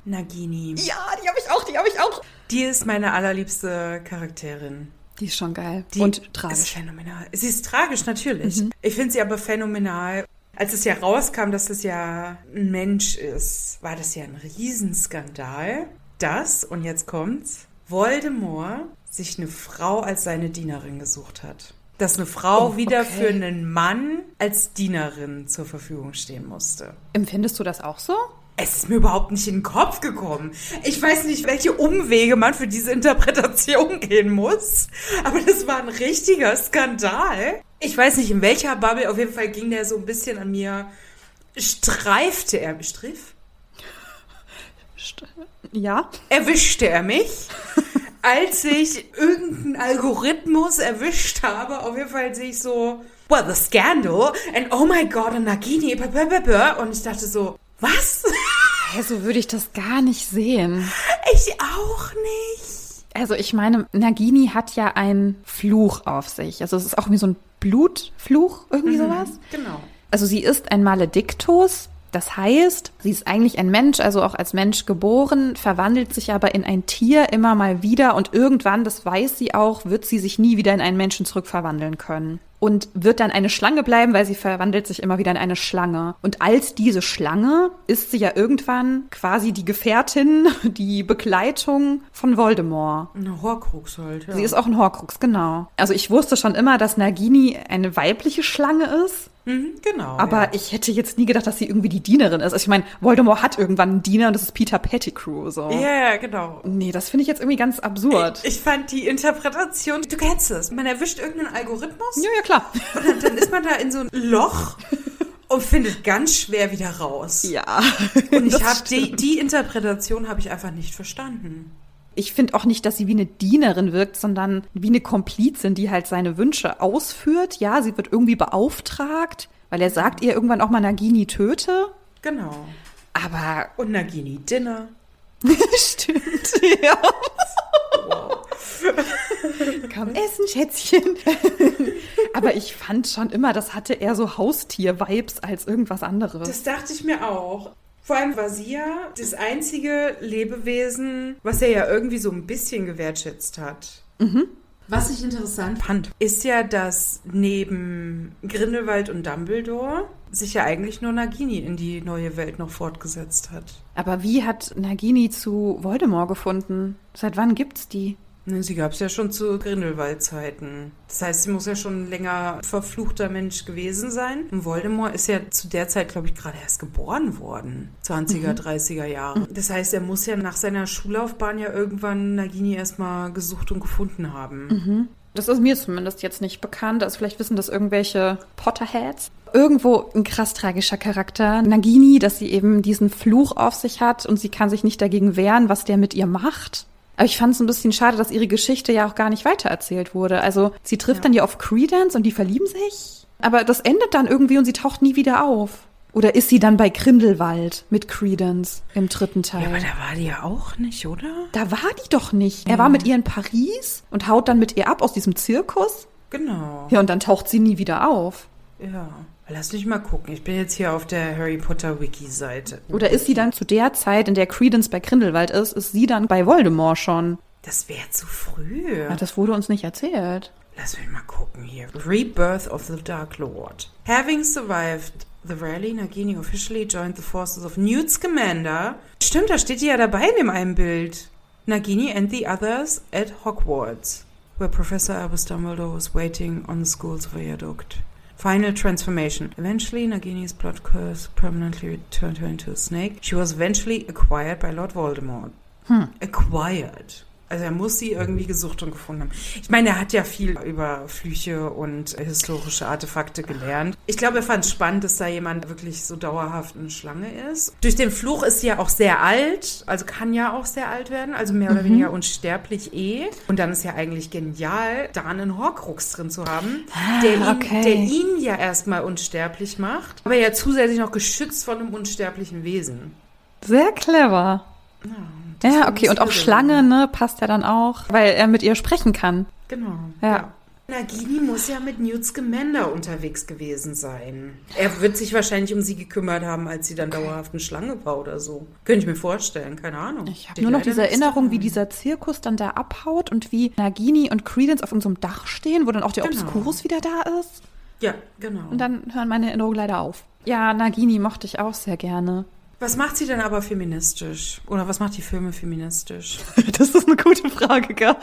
Nagini. Ja, die habe ich auch, die habe ich auch. Die ist meine allerliebste Charakterin. Die ist schon geil. Die und ist tragisch. phänomenal. Sie ist tragisch, natürlich. Ich finde sie aber phänomenal. Als es ja rauskam, dass es ja ein Mensch ist, war das ja ein Riesenskandal, dass, und jetzt kommt's, Voldemort sich eine Frau als seine Dienerin gesucht hat. Dass eine Frau Oh, wieder okay. für einen Mann als Dienerin zur Verfügung stehen musste. Empfindest du das auch so? Es ist mir überhaupt nicht in den Kopf gekommen. Ich weiß nicht, welche Umwege man für diese Interpretation gehen muss, aber das war ein richtiger Skandal. Ich weiß nicht, in welcher Bubble, auf jeden Fall ging der so ein bisschen an mir, streifte er mich, streif? St- Ja. Erwischte er mich, als ich irgendeinen Algorithmus erwischt habe. Auf jeden Fall sehe ich so, well, the scandal, and oh my god, a Nagini, und ich dachte so, was? Hä, so würde ich das gar nicht sehen. Ich auch nicht. Also ich meine, Nagini hat ja einen Fluch auf sich. Also es ist auch wie so ein Blutfluch, irgendwie sowas. Genau. Also sie ist ein Malediktus. Das heißt, sie ist eigentlich ein Mensch, also auch als Mensch geboren, verwandelt sich aber in ein Tier immer mal wieder und irgendwann, das weiß sie auch, wird sie sich nie wieder in einen Menschen zurückverwandeln können. Und wird dann eine Schlange bleiben, weil sie verwandelt sich immer wieder in eine Schlange. Und als diese Schlange ist sie ja irgendwann quasi die Gefährtin, die Begleitung von Voldemort. Eine Horcrux halt, ja. Sie ist auch ein Horcrux, genau. Also ich wusste schon immer, dass Nagini eine weibliche Schlange ist. Mhm, genau. Aber ja. ich hätte jetzt nie gedacht, dass sie irgendwie die Dienerin ist. Also ich meine, Voldemort hat irgendwann einen Diener und das ist Peter Pettigrew. So. Ja, ja, genau. Nee, das finde ich jetzt irgendwie ganz absurd. Ich fand die Interpretation, du kennst es, man erwischt irgendeinen Algorithmus ja, ja, klar. und dann, dann ist man da in so ein Loch und findet ganz schwer wieder raus. Ja. Und ich habe die, die Interpretation habe ich einfach nicht verstanden. Ich finde auch nicht, dass sie wie eine Dienerin wirkt, sondern wie eine Komplizin, die halt seine Wünsche ausführt. Ja, sie wird irgendwie beauftragt, weil er sagt ihr irgendwann auch mal, Nagini töte. Genau. Aber Und Nagini Dinner. stimmt, ja. Komm, essen, Schätzchen. Aber ich fand schon immer, das hatte eher so Haustier-Vibes als irgendwas anderes. Das dachte ich mir auch. Vor allem war sie ja das einzige Lebewesen, was er ja irgendwie so ein bisschen gewertschätzt hat. Was ich interessant fand, ist ja, dass neben Grindelwald und Dumbledore sich ja eigentlich nur Nagini in die neue Welt noch fortgesetzt hat. Aber wie hat Nagini zu Voldemort gefunden? Seit wann gibt's die? Sie gab es ja schon zu Grindelwald-Zeiten. Das heißt, sie muss ja schon ein länger verfluchter Mensch gewesen sein. Und Voldemort ist ja zu der Zeit, glaube ich, gerade erst geboren worden. 20er, 30er Jahre. Das heißt, er muss ja nach seiner Schullaufbahn ja irgendwann Nagini erstmal gesucht und gefunden haben. Das ist mir zumindest jetzt nicht bekannt. Also vielleicht wissen das irgendwelche Potterheads. Irgendwo ein krass tragischer Charakter. Nagini, dass sie eben diesen Fluch auf sich hat und sie kann sich nicht dagegen wehren, was der mit ihr macht. Aber ich fand es ein bisschen schade, dass ihre Geschichte ja auch gar nicht weitererzählt wurde. Also sie trifft Ja. dann ja auf Credence und die verlieben sich. Aber das endet dann irgendwie und sie taucht nie wieder auf. Oder ist sie dann bei Grindelwald mit Credence im dritten Teil? Ja, aber da war die ja auch nicht, oder? Da war die doch nicht. Er war mit ihr in Paris und haut dann mit ihr ab aus diesem Zirkus. Genau. Ja, und dann taucht sie nie wieder auf. Ja. Lass mich mal gucken. Ich bin jetzt hier auf der Harry Potter Wiki-Seite. Oder ist sie dann zu der Zeit, in der Credence bei Grindelwald ist, ist sie dann bei Voldemort schon? Das wäre zu früh. Ja, das wurde uns nicht erzählt. Lass mich mal gucken hier. Rebirth of the Dark Lord. Having survived the rally, Nagini officially joined the forces of Newt Scamander. Stimmt, da steht die ja dabei in dem einen Bild. Nagini and the others at Hogwarts, where Professor Albus Dumbledore was waiting on the school's viaduct. Final transformation. Eventually, Nagini's blood curse permanently turned her into a snake. She was eventually acquired by Lord Voldemort. Hmm. Acquired. Also er muss sie irgendwie gesucht und gefunden haben. Ich meine, er hat ja viel über Flüche und historische Artefakte gelernt. Ich glaube, er fand es spannend, dass da jemand wirklich so dauerhaft eine Schlange ist. Durch den Fluch ist sie ja auch sehr alt, also kann ja auch sehr alt werden, also mehr oder mhm. weniger unsterblich eh. Und dann ist ja eigentlich genial, da einen Horcrux drin zu haben, ah, der, ihn, okay. der ihn ja erstmal unsterblich macht, aber ja zusätzlich noch geschützt von einem unsterblichen Wesen. Sehr clever. Ja. Ja, okay. Und auch Schlange, ne, passt ja dann auch, weil er mit ihr sprechen kann. Genau. Ja. ja. Nagini muss ja mit Newt Scamander unterwegs gewesen sein. Er wird sich wahrscheinlich um sie gekümmert haben, als sie dann okay. dauerhaft eine Schlange war oder so. Könnte ich mir vorstellen, keine Ahnung. Ich habe nur noch diese Erinnerung, wie dieser Zirkus dann da abhaut und wie Nagini und Credence auf unserem Dach stehen, wo dann auch der genau. Obscurus wieder da ist. Ja, genau. Und dann hören meine Erinnerungen leider auf. Ja, Nagini mochte ich auch sehr gerne. Was macht sie denn aber feministisch? Oder was macht die Filme feministisch? Das ist eine gute Frage, gell?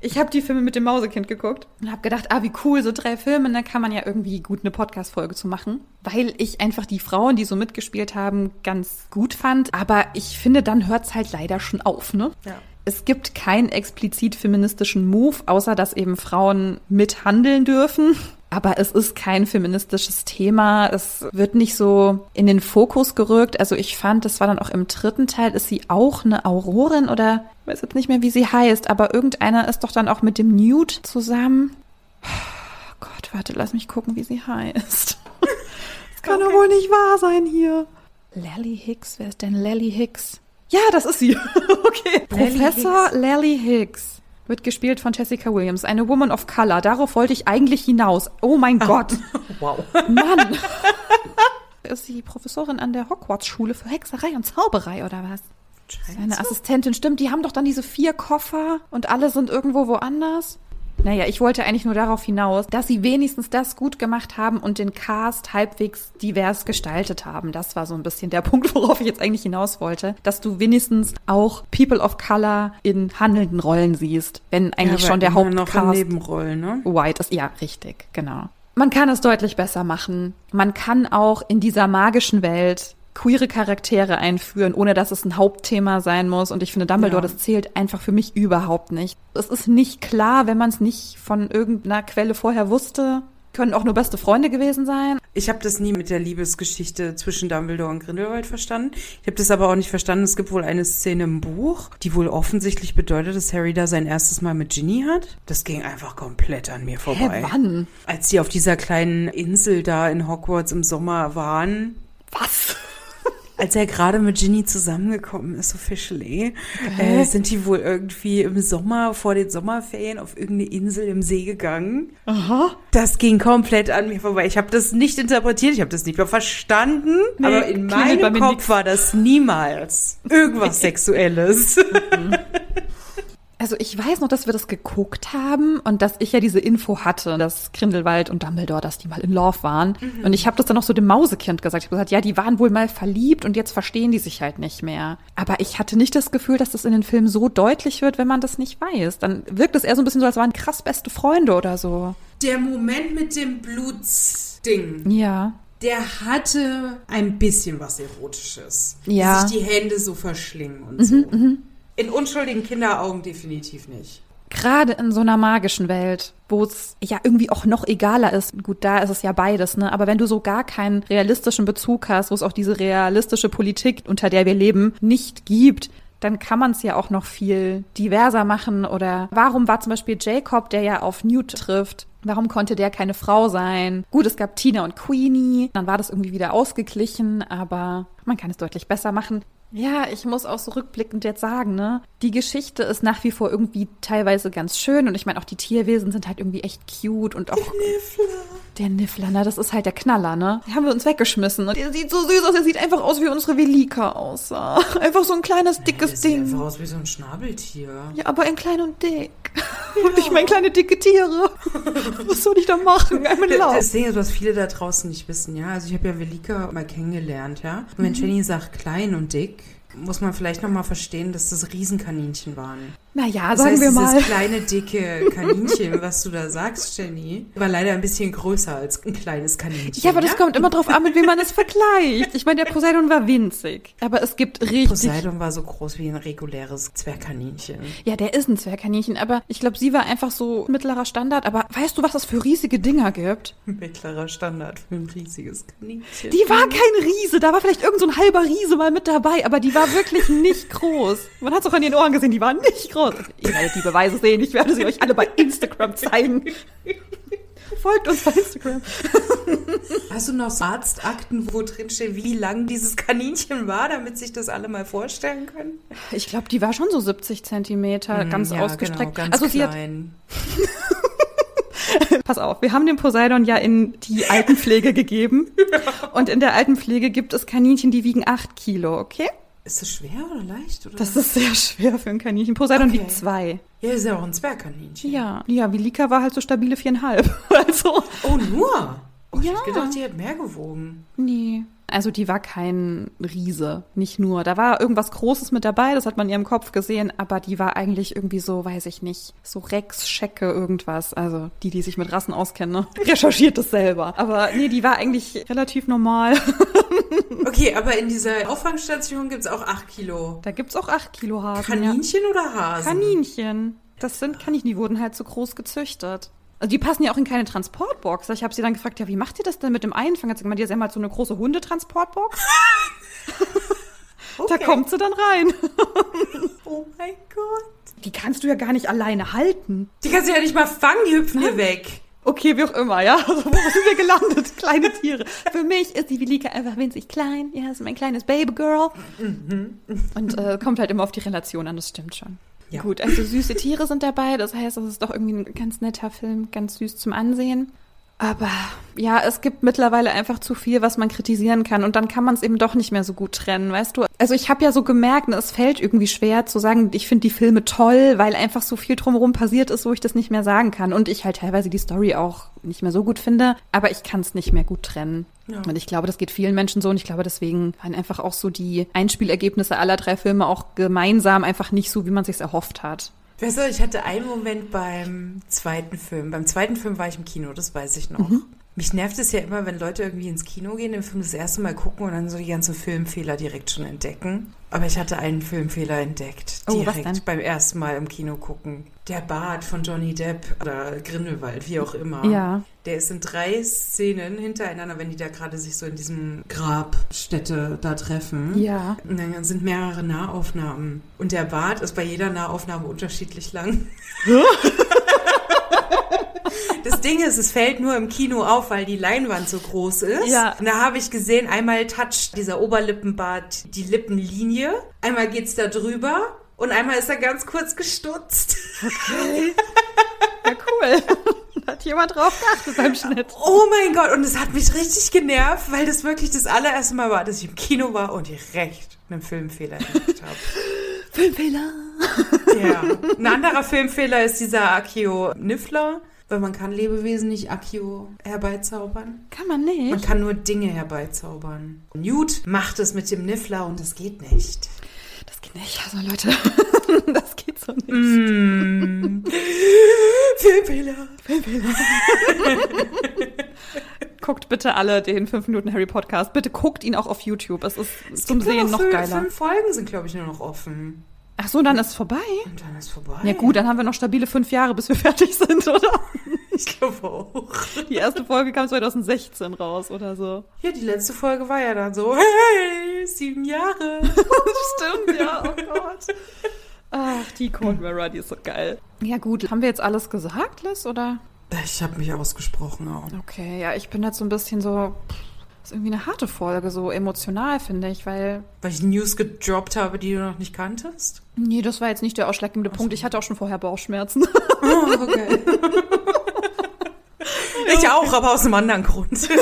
Ich habe die Filme mit dem Mausekind geguckt und habe gedacht, ah, wie cool, so drei Filme, da kann man ja irgendwie gut eine Podcast-Folge zu machen. Weil ich einfach die Frauen, die so mitgespielt haben, ganz gut fand. Aber ich finde, dann hört's halt leider schon auf, ne? Ja. Es gibt keinen explizit feministischen Move, außer dass eben Frauen mithandeln dürfen. Aber es ist kein feministisches Thema. Es wird nicht so in den Fokus gerückt. Also ich fand, das war dann auch im dritten Teil, ist sie auch eine Aurorin oder ich weiß jetzt nicht mehr, wie sie heißt, aber irgendeiner ist doch dann auch mit dem Nude zusammen. Oh Gott, warte, lass mich gucken, wie sie heißt. Das kann okay. doch wohl nicht wahr sein hier. Lally Hicks, wer ist denn Lally Hicks? Ja, das ist sie. okay. Lally Professor Hicks. Lally Hicks. Wird gespielt von Jessica Williams, eine Woman of Color. Darauf wollte ich eigentlich hinaus. Oh mein ah. Gott. Wow. Mann. Ist sie Professorin an der Hogwarts-Schule für Hexerei und Zauberei oder was? Seine Assistentin, stimmt. Die haben doch dann diese vier Koffer und alle sind irgendwo woanders. Naja, ich wollte eigentlich nur darauf hinaus, dass sie wenigstens das gut gemacht haben und den Cast halbwegs divers gestaltet haben. Das war so ein bisschen der Punkt, worauf ich jetzt eigentlich hinaus wollte. Dass du wenigstens auch People of Color in handelnden Rollen siehst, wenn eigentlich ja, schon der Hauptcast noch Nebenrollen, ne? White ist. Ja, richtig, genau. Man kann es deutlich besser machen. Man kann auch in dieser magischen Welt queere Charaktere einführen, ohne dass es ein Hauptthema sein muss. Und ich finde, Dumbledore, ja. das zählt einfach für mich überhaupt nicht. Es ist nicht klar, wenn man es nicht von irgendeiner Quelle vorher wusste. Können auch nur beste Freunde gewesen sein. Ich habe das nie mit der Liebesgeschichte zwischen Dumbledore und Grindelwald verstanden. Ich habe das aber auch nicht verstanden. Es gibt wohl eine Szene im Buch, die wohl offensichtlich bedeutet, dass Harry da sein erstes Mal mit Ginny hat. Das ging einfach komplett an mir vorbei. Hä, wann? Als sie auf dieser kleinen Insel da in Hogwarts im Sommer waren. Was? Als er gerade mit Ginny zusammengekommen ist, officially, äh, sind die wohl irgendwie im Sommer vor den Sommerferien auf irgendeine Insel im See gegangen. Aha. Das ging komplett an mir vorbei. Ich habe das nicht interpretiert, ich habe das nicht mehr verstanden, nee, aber in meinem Kopf war das niemals irgendwas Sexuelles. Mhm. Also ich weiß noch, dass wir das geguckt haben und dass ich ja diese Info hatte, dass Grindelwald und Dumbledore, dass die mal in Love waren. Mhm. Und ich habe das dann noch so dem Mausekind gesagt. Ich habe gesagt, ja, die waren wohl mal verliebt und jetzt verstehen die sich halt nicht mehr. Aber ich hatte nicht das Gefühl, dass das in den Filmen so deutlich wird, wenn man das nicht weiß. Dann wirkt es eher so ein bisschen so, als waren krass beste Freunde oder so. Der Moment mit dem Blutsding. Ja der hatte ein bisschen was Erotisches. Ja. Sich die Hände so verschlingen und mhm, so. Mhm. In unschuldigen Kinderaugen definitiv nicht. Gerade in so einer magischen Welt, wo es ja irgendwie auch noch egaler ist. Gut, da ist es ja beides, ne? Aber wenn du so gar keinen realistischen Bezug hast, wo es auch diese realistische Politik, unter der wir leben, nicht gibt, dann kann man es ja auch noch viel diverser machen. Oder warum war zum Beispiel Jacob, der ja auf Newt trifft, Warum konnte der keine Frau sein? Gut, es gab Tina und Queenie, dann war das irgendwie wieder ausgeglichen, aber man kann es deutlich besser machen. Ja, ich muss auch so rückblickend jetzt sagen, ne? Die Geschichte ist nach wie vor irgendwie teilweise ganz schön und ich meine auch die Tierwesen sind halt irgendwie echt cute und auch. Der Niffler. Der Niffler, ne? Das ist halt der Knaller, ne? Den haben wir uns weggeschmissen und der sieht so süß aus, der sieht einfach aus wie unsere Velika aussah. Einfach so ein kleines, dickes nee, Ding. Sieht einfach aus wie so ein Schnabeltier. Ja, aber ein klein und dick. Ja. Und ich meine kleine dicke Tiere. was soll ich da machen? Einmal Lauf. Das Ding ist, was viele da draußen nicht wissen, ja. Also ich habe ja Velika mal kennengelernt, ja. Und wenn mhm. Jenny sagt klein und dick, muss man vielleicht noch mal verstehen, dass das Riesenkaninchen waren. Naja, Das sagen heißt, wir dieses mal. kleine, dicke Kaninchen, was du da sagst, Jenny, war leider ein bisschen größer als ein kleines Kaninchen. Ja, aber das kommt immer drauf an, mit wem man es vergleicht. Ich meine, der Poseidon war winzig. Aber es gibt richtig. Poseidon war so groß wie ein reguläres Zwergkaninchen. Ja, der ist ein Zwergkaninchen, aber ich glaube, sie war einfach so mittlerer Standard. Aber weißt du, was es für riesige Dinger gibt? Mittlerer Standard für ein riesiges Kaninchen. Die war kein Riese, da war vielleicht irgend so ein halber Riese mal mit dabei, aber die war wirklich nicht groß. Man hat es auch an den Ohren gesehen, die war nicht groß. Ihr werdet die Beweise sehen, ich werde sie euch alle bei Instagram zeigen. Folgt uns bei Instagram. Hast du noch Arztakten, wo drin steht, wie lang dieses Kaninchen war, damit sich das alle mal vorstellen können? Ich glaube, die war schon so 70 Zentimeter, ganz Hm, ja, ausgestreckt. Genau, ganz also sie hat, klein. pass auf, wir haben den Poseidon ja in die Altenpflege gegeben. Und in der Altenpflege gibt es Kaninchen, die wiegen 8 Kilo, okay? Ist das schwer oder leicht? Oder? Das ist sehr schwer für ein Kaninchen. Poseidon Okay. wiegt zwei. ja, ist ja auch ein Zwergkaninchen. Ja, ja, Vilika war halt so stabile viereinhalb. Also, Oh, nur? Oh, ich Ja. hätte gedacht, die hat mehr gewogen. nee. Also die war kein Riese, nicht nur. Da war irgendwas Großes mit dabei, das hat man in ihrem Kopf gesehen, aber die war eigentlich irgendwie so, weiß ich nicht, so Rex, Schecke, irgendwas. Also die, die sich mit Rassen auskennen, ne? recherchiert das selber. Aber nee, die war eigentlich relativ normal. Okay, aber in dieser Auffangstation gibt es auch 8 Kilo. Da gibt's auch 8 Kilo Hasen. Kaninchen oder Ja. Hasen? Kaninchen. Das sind Kaninchen, die wurden halt so groß gezüchtet. Also die passen ja auch in keine Transportbox. Ich habe sie dann gefragt, ja, wie macht ihr das denn mit dem Einfang? Hat sie gemeint, ihr habt halt so eine große Hundetransportbox. Da Okay. kommt sie dann rein. Oh mein Gott. Die kannst du ja gar nicht alleine halten. Die kannst du ja nicht mal fangen, die hüpfen hier weg. Okay, wie auch immer, ja. Also, wo sind wir gelandet? Kleine Tiere. Für mich ist die Velika einfach winzig klein. Ja, ist mein kleines Babygirl. Und äh, kommt halt immer auf die Relation an, das stimmt schon. Ja. Gut, also süße Tiere sind dabei. Das heißt, das ist doch irgendwie ein ganz netter Film, ganz süß zum Ansehen. Aber ja, es gibt mittlerweile einfach zu viel, was man kritisieren kann. Und dann kann man es eben doch nicht mehr so gut trennen, weißt du? Also ich habe ja so gemerkt, ne, es fällt irgendwie schwer zu sagen, ich finde die Filme toll, weil einfach so viel drumherum passiert ist, wo ich das nicht mehr sagen kann. Und ich halt teilweise die Story auch nicht mehr so gut finde. Aber ich kann es nicht mehr gut trennen. Ja. Und ich glaube, das geht vielen Menschen so. Und ich glaube, deswegen waren einfach auch so die Einspielergebnisse aller drei Filme auch gemeinsam einfach nicht so, wie man sich erhofft hat. Weißt du, ich hatte einen Moment beim zweiten Film. Beim zweiten Film war ich im Kino, das weiß ich noch. Mhm. Mich nervt es ja immer, wenn Leute irgendwie ins Kino gehen, den Film das erste Mal gucken und dann so die ganzen Filmfehler direkt schon entdecken. Aber ich hatte einen Filmfehler entdeckt. Oh, Direkt denn? beim ersten Mal im Kino gucken. Der Bart von Johnny Depp oder Grindelwald, wie auch immer. Ja. Der ist in drei Szenen hintereinander, wenn die da gerade sich so in diesem Grabstätte da treffen. Ja. Und dann sind mehrere Nahaufnahmen. Und der Bart ist bei jeder Nahaufnahme unterschiedlich lang. Das Ding ist, es fällt nur im Kino auf, weil die Leinwand so groß ist. Ja. Und da habe ich gesehen, einmal toucht dieser Oberlippenbart die Lippenlinie, einmal geht's da drüber und einmal ist er ganz kurz gestutzt. Okay. Ja, cool. Hat jemand drauf geachtet beim Schnitt. Oh mein Gott, und es hat mich richtig genervt, weil das wirklich das allererste Mal war, dass ich im Kino war und direkt einen Filmfehler entdeckt habe. Filmfehler. Ja. Ein anderer Filmfehler ist dieser Akio Niffler, weil man kann Lebewesen nicht Akio herbeizaubern. Kann man nicht. Man kann nur Dinge herbeizaubern. Newt macht es mit dem Niffler und das geht nicht. Das geht nicht. Also Leute, das geht so nicht. Mm. Filmfehler. Guckt bitte alle den 5 Minuten Harry Podcast. Bitte guckt ihn auch auf YouTube. Es ist zum Gibt nur Sehen noch fünf- geiler. Fünf Folgen sind, glaube ich, nur noch offen. Ach so, dann ist es vorbei. Und dann ist vorbei. Ja gut, dann haben wir noch stabile fünf Jahre, bis wir fertig sind, oder? Ich glaube auch. Die erste Folge kam 2016 raus oder so. Ja, die letzte Folge war ja dann so, hey, sieben Jahre. Stimmt, ja, oh Gott. Ach, die Cold Mirror, die ist so geil. Ja gut, haben wir jetzt alles gesagt, Liz, oder? Ich habe mich ausgesprochen auch. Okay, ja, ich bin jetzt so ein bisschen so... Das ist irgendwie eine harte Folge, so emotional, finde ich, weil... Weil ich News gedroppt habe, die du noch nicht kanntest. Nee, das war jetzt nicht der ausschlaggebende Punkt. Ich hatte auch schon vorher Bauchschmerzen. Oh, okay. ich auch, aber aus einem anderen Grund.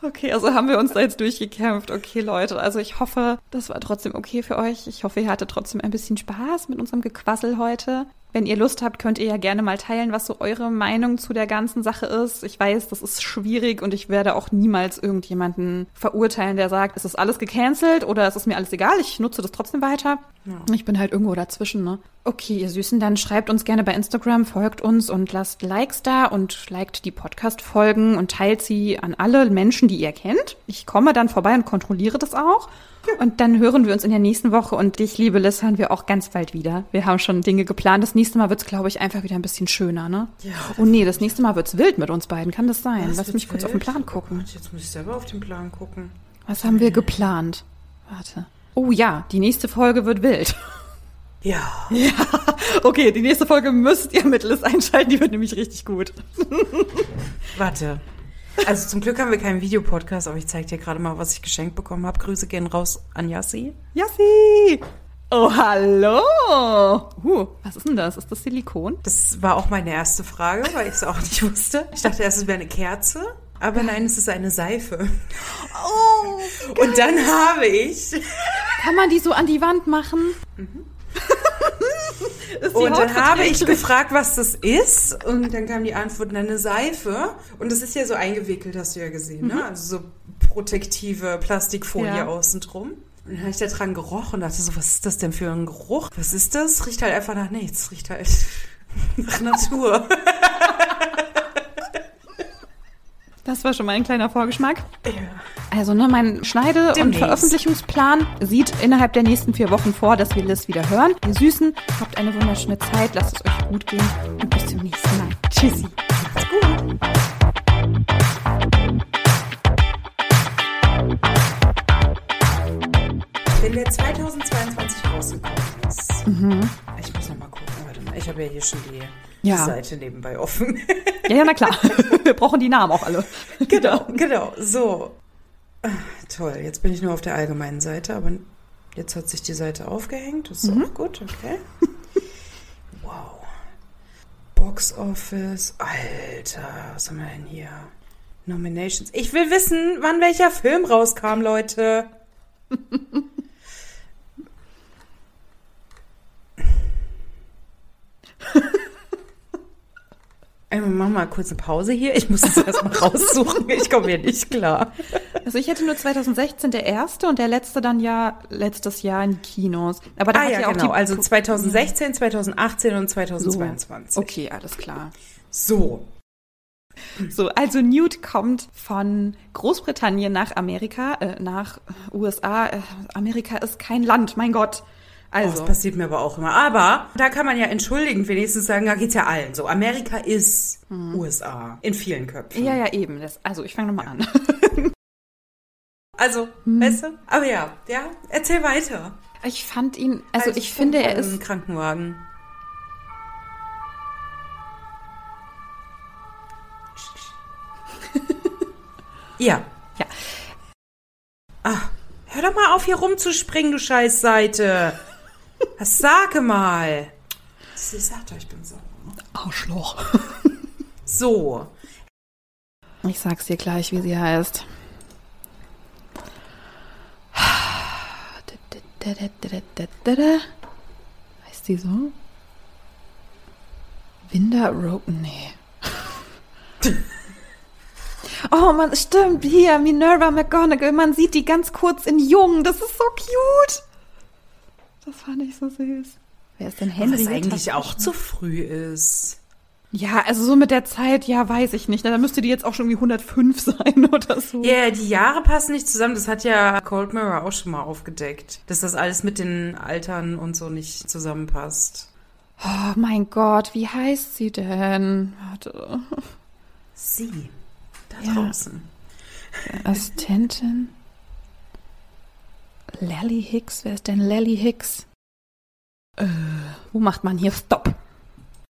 Okay, also haben wir uns da jetzt durchgekämpft. Okay, Leute, also ich hoffe, das war trotzdem okay für euch. Ich hoffe, ihr hattet trotzdem ein bisschen Spaß mit unserem Gequassel heute. Wenn ihr Lust habt, könnt ihr ja gerne mal teilen, was so eure Meinung zu der ganzen Sache ist. Ich weiß, das ist schwierig und ich werde auch niemals irgendjemanden verurteilen, der sagt, es ist alles gecancelt oder es ist mir alles egal, ich nutze das trotzdem weiter. Ja. Ich bin halt irgendwo dazwischen, ne? Okay, ihr Süßen, dann schreibt uns gerne bei Instagram, folgt uns und lasst Likes da und liked die Podcast-Folgen und teilt sie an alle Menschen, die ihr kennt. Ich komme dann vorbei und kontrolliere das auch. Und dann hören wir uns in der nächsten Woche und dich, liebe Liz, hören wir auch ganz bald wieder. Wir haben schon Dinge geplant. Das nächste Mal wird es, glaube ich, einfach wieder ein bisschen schöner, ne? Ja. Oh nee, das nächste Mal wird es wild mit uns beiden. Kann das sein? Lass mich kurz auf den Plan gucken. Oh jetzt muss ich selber auf den Plan gucken. Was haben wir geplant? Warte. Oh ja, die nächste Folge wird wild. Ja. Ja. Okay, die nächste Folge müsst ihr mit Liz einschalten. Die wird nämlich richtig gut. Warte. Also zum Glück haben wir keinen Videopodcast, aber ich zeige dir gerade mal, was ich geschenkt bekommen habe. Grüße gehen raus an Yassi. Yassi! Oh, hallo! Uh, was ist denn das? Ist das Silikon? Das war auch meine erste Frage, weil ich es auch nicht wusste. Ich dachte erst, es wäre eine Kerze. Aber nein, es ist eine Seife. Oh! Geil. Und dann habe ich. Kann man die so an die Wand machen? Mhm. und dann habe ich gefragt, was das ist. Und dann kam die Antwort, eine Seife. Und das ist ja so eingewickelt, hast du ja gesehen, ne? mhm. ne? Also so protektive Plastikfolie ja. außen drum. Und dann habe ich da dran gerochen und dachte so, was ist das denn für ein Geruch? Was ist das? Riecht halt einfach nach nichts. Riecht halt nach Natur. Das war schon mal ein kleiner Vorgeschmack. Ja. Also, ne, mein Schneide- Demnächst. und Veröffentlichungsplan sieht innerhalb der nächsten vier Wochen vor, dass wir Liz wieder hören. Ihr Süßen, habt eine wunderschöne Zeit, lasst es euch gut gehen und bis zum nächsten Mal. Tschüssi. Macht's gut. Wenn der 2022 rausgekommen ist, mhm. ich muss noch mal gucken, warte mal, ich habe ja hier schon die ja. Seite nebenbei offen. Ja, ja, na klar. Wir brauchen die Namen auch alle. Genau, genau. So. Ah, toll, jetzt bin ich nur auf der allgemeinen Seite, aber jetzt hat sich die Seite aufgehängt. Das ist mhm. auch gut, okay. Wow. Box Office. Alter, was haben wir denn hier? Nominations. Ich will wissen, wann welcher Film rauskam, Leute. Wir machen mal kurz eine Pause hier. Ich muss das erstmal raussuchen. Ich komme hier nicht klar. Also ich hätte nur 2016 der erste und der letzte dann ja letztes Jahr in Kinos. Aber da ah, hat ja, ja auch genau. also 2016, 2018 und 2022. So. Okay, alles klar. So. So, also Newt kommt von Großbritannien nach Amerika, äh, nach USA. Äh, Amerika ist kein Land, mein Gott. Also. Oh, das passiert mir aber auch immer. Aber da kann man ja entschuldigend wenigstens sagen, da geht's ja allen so. Amerika ist hm. USA in vielen Köpfen. Ja, ja, eben. Das, also ich fange nochmal an. also, hm. weißt du? Aber ja, ja, erzähl weiter. Ich fand ihn, also, also ich finde, er ist. Krankenwagen. ja. Ja. Ach, hör doch mal auf, hier rumzuspringen, du Scheißseite. Was sage mal. Sie sagt euch, ich bin so. Arschloch. so. Ich sag's dir gleich, wie sie heißt. Heißt sie so? Winder Rope? Nee. Oh man, stimmt, hier, Minerva McGonagall, man sieht die ganz kurz in Jung, das ist so cute. Das fand ich so süß. Wer ist denn Henry? Was eigentlich auch zu früh ist. Ja, also so mit der Zeit, ja, weiß ich nicht. Da müsste die jetzt auch schon irgendwie 105 sein oder so. Ja, yeah, die Jahre passen nicht zusammen. Das hat ja Cold Mirror auch schon mal aufgedeckt. Dass das alles mit den Altern und so nicht zusammenpasst. Oh mein Gott, wie heißt sie denn? Warte. Sie. Da ja. draußen. Assistentin. Lally Hicks? Wer ist denn Lally Hicks? Äh, wo macht man hier Stopp?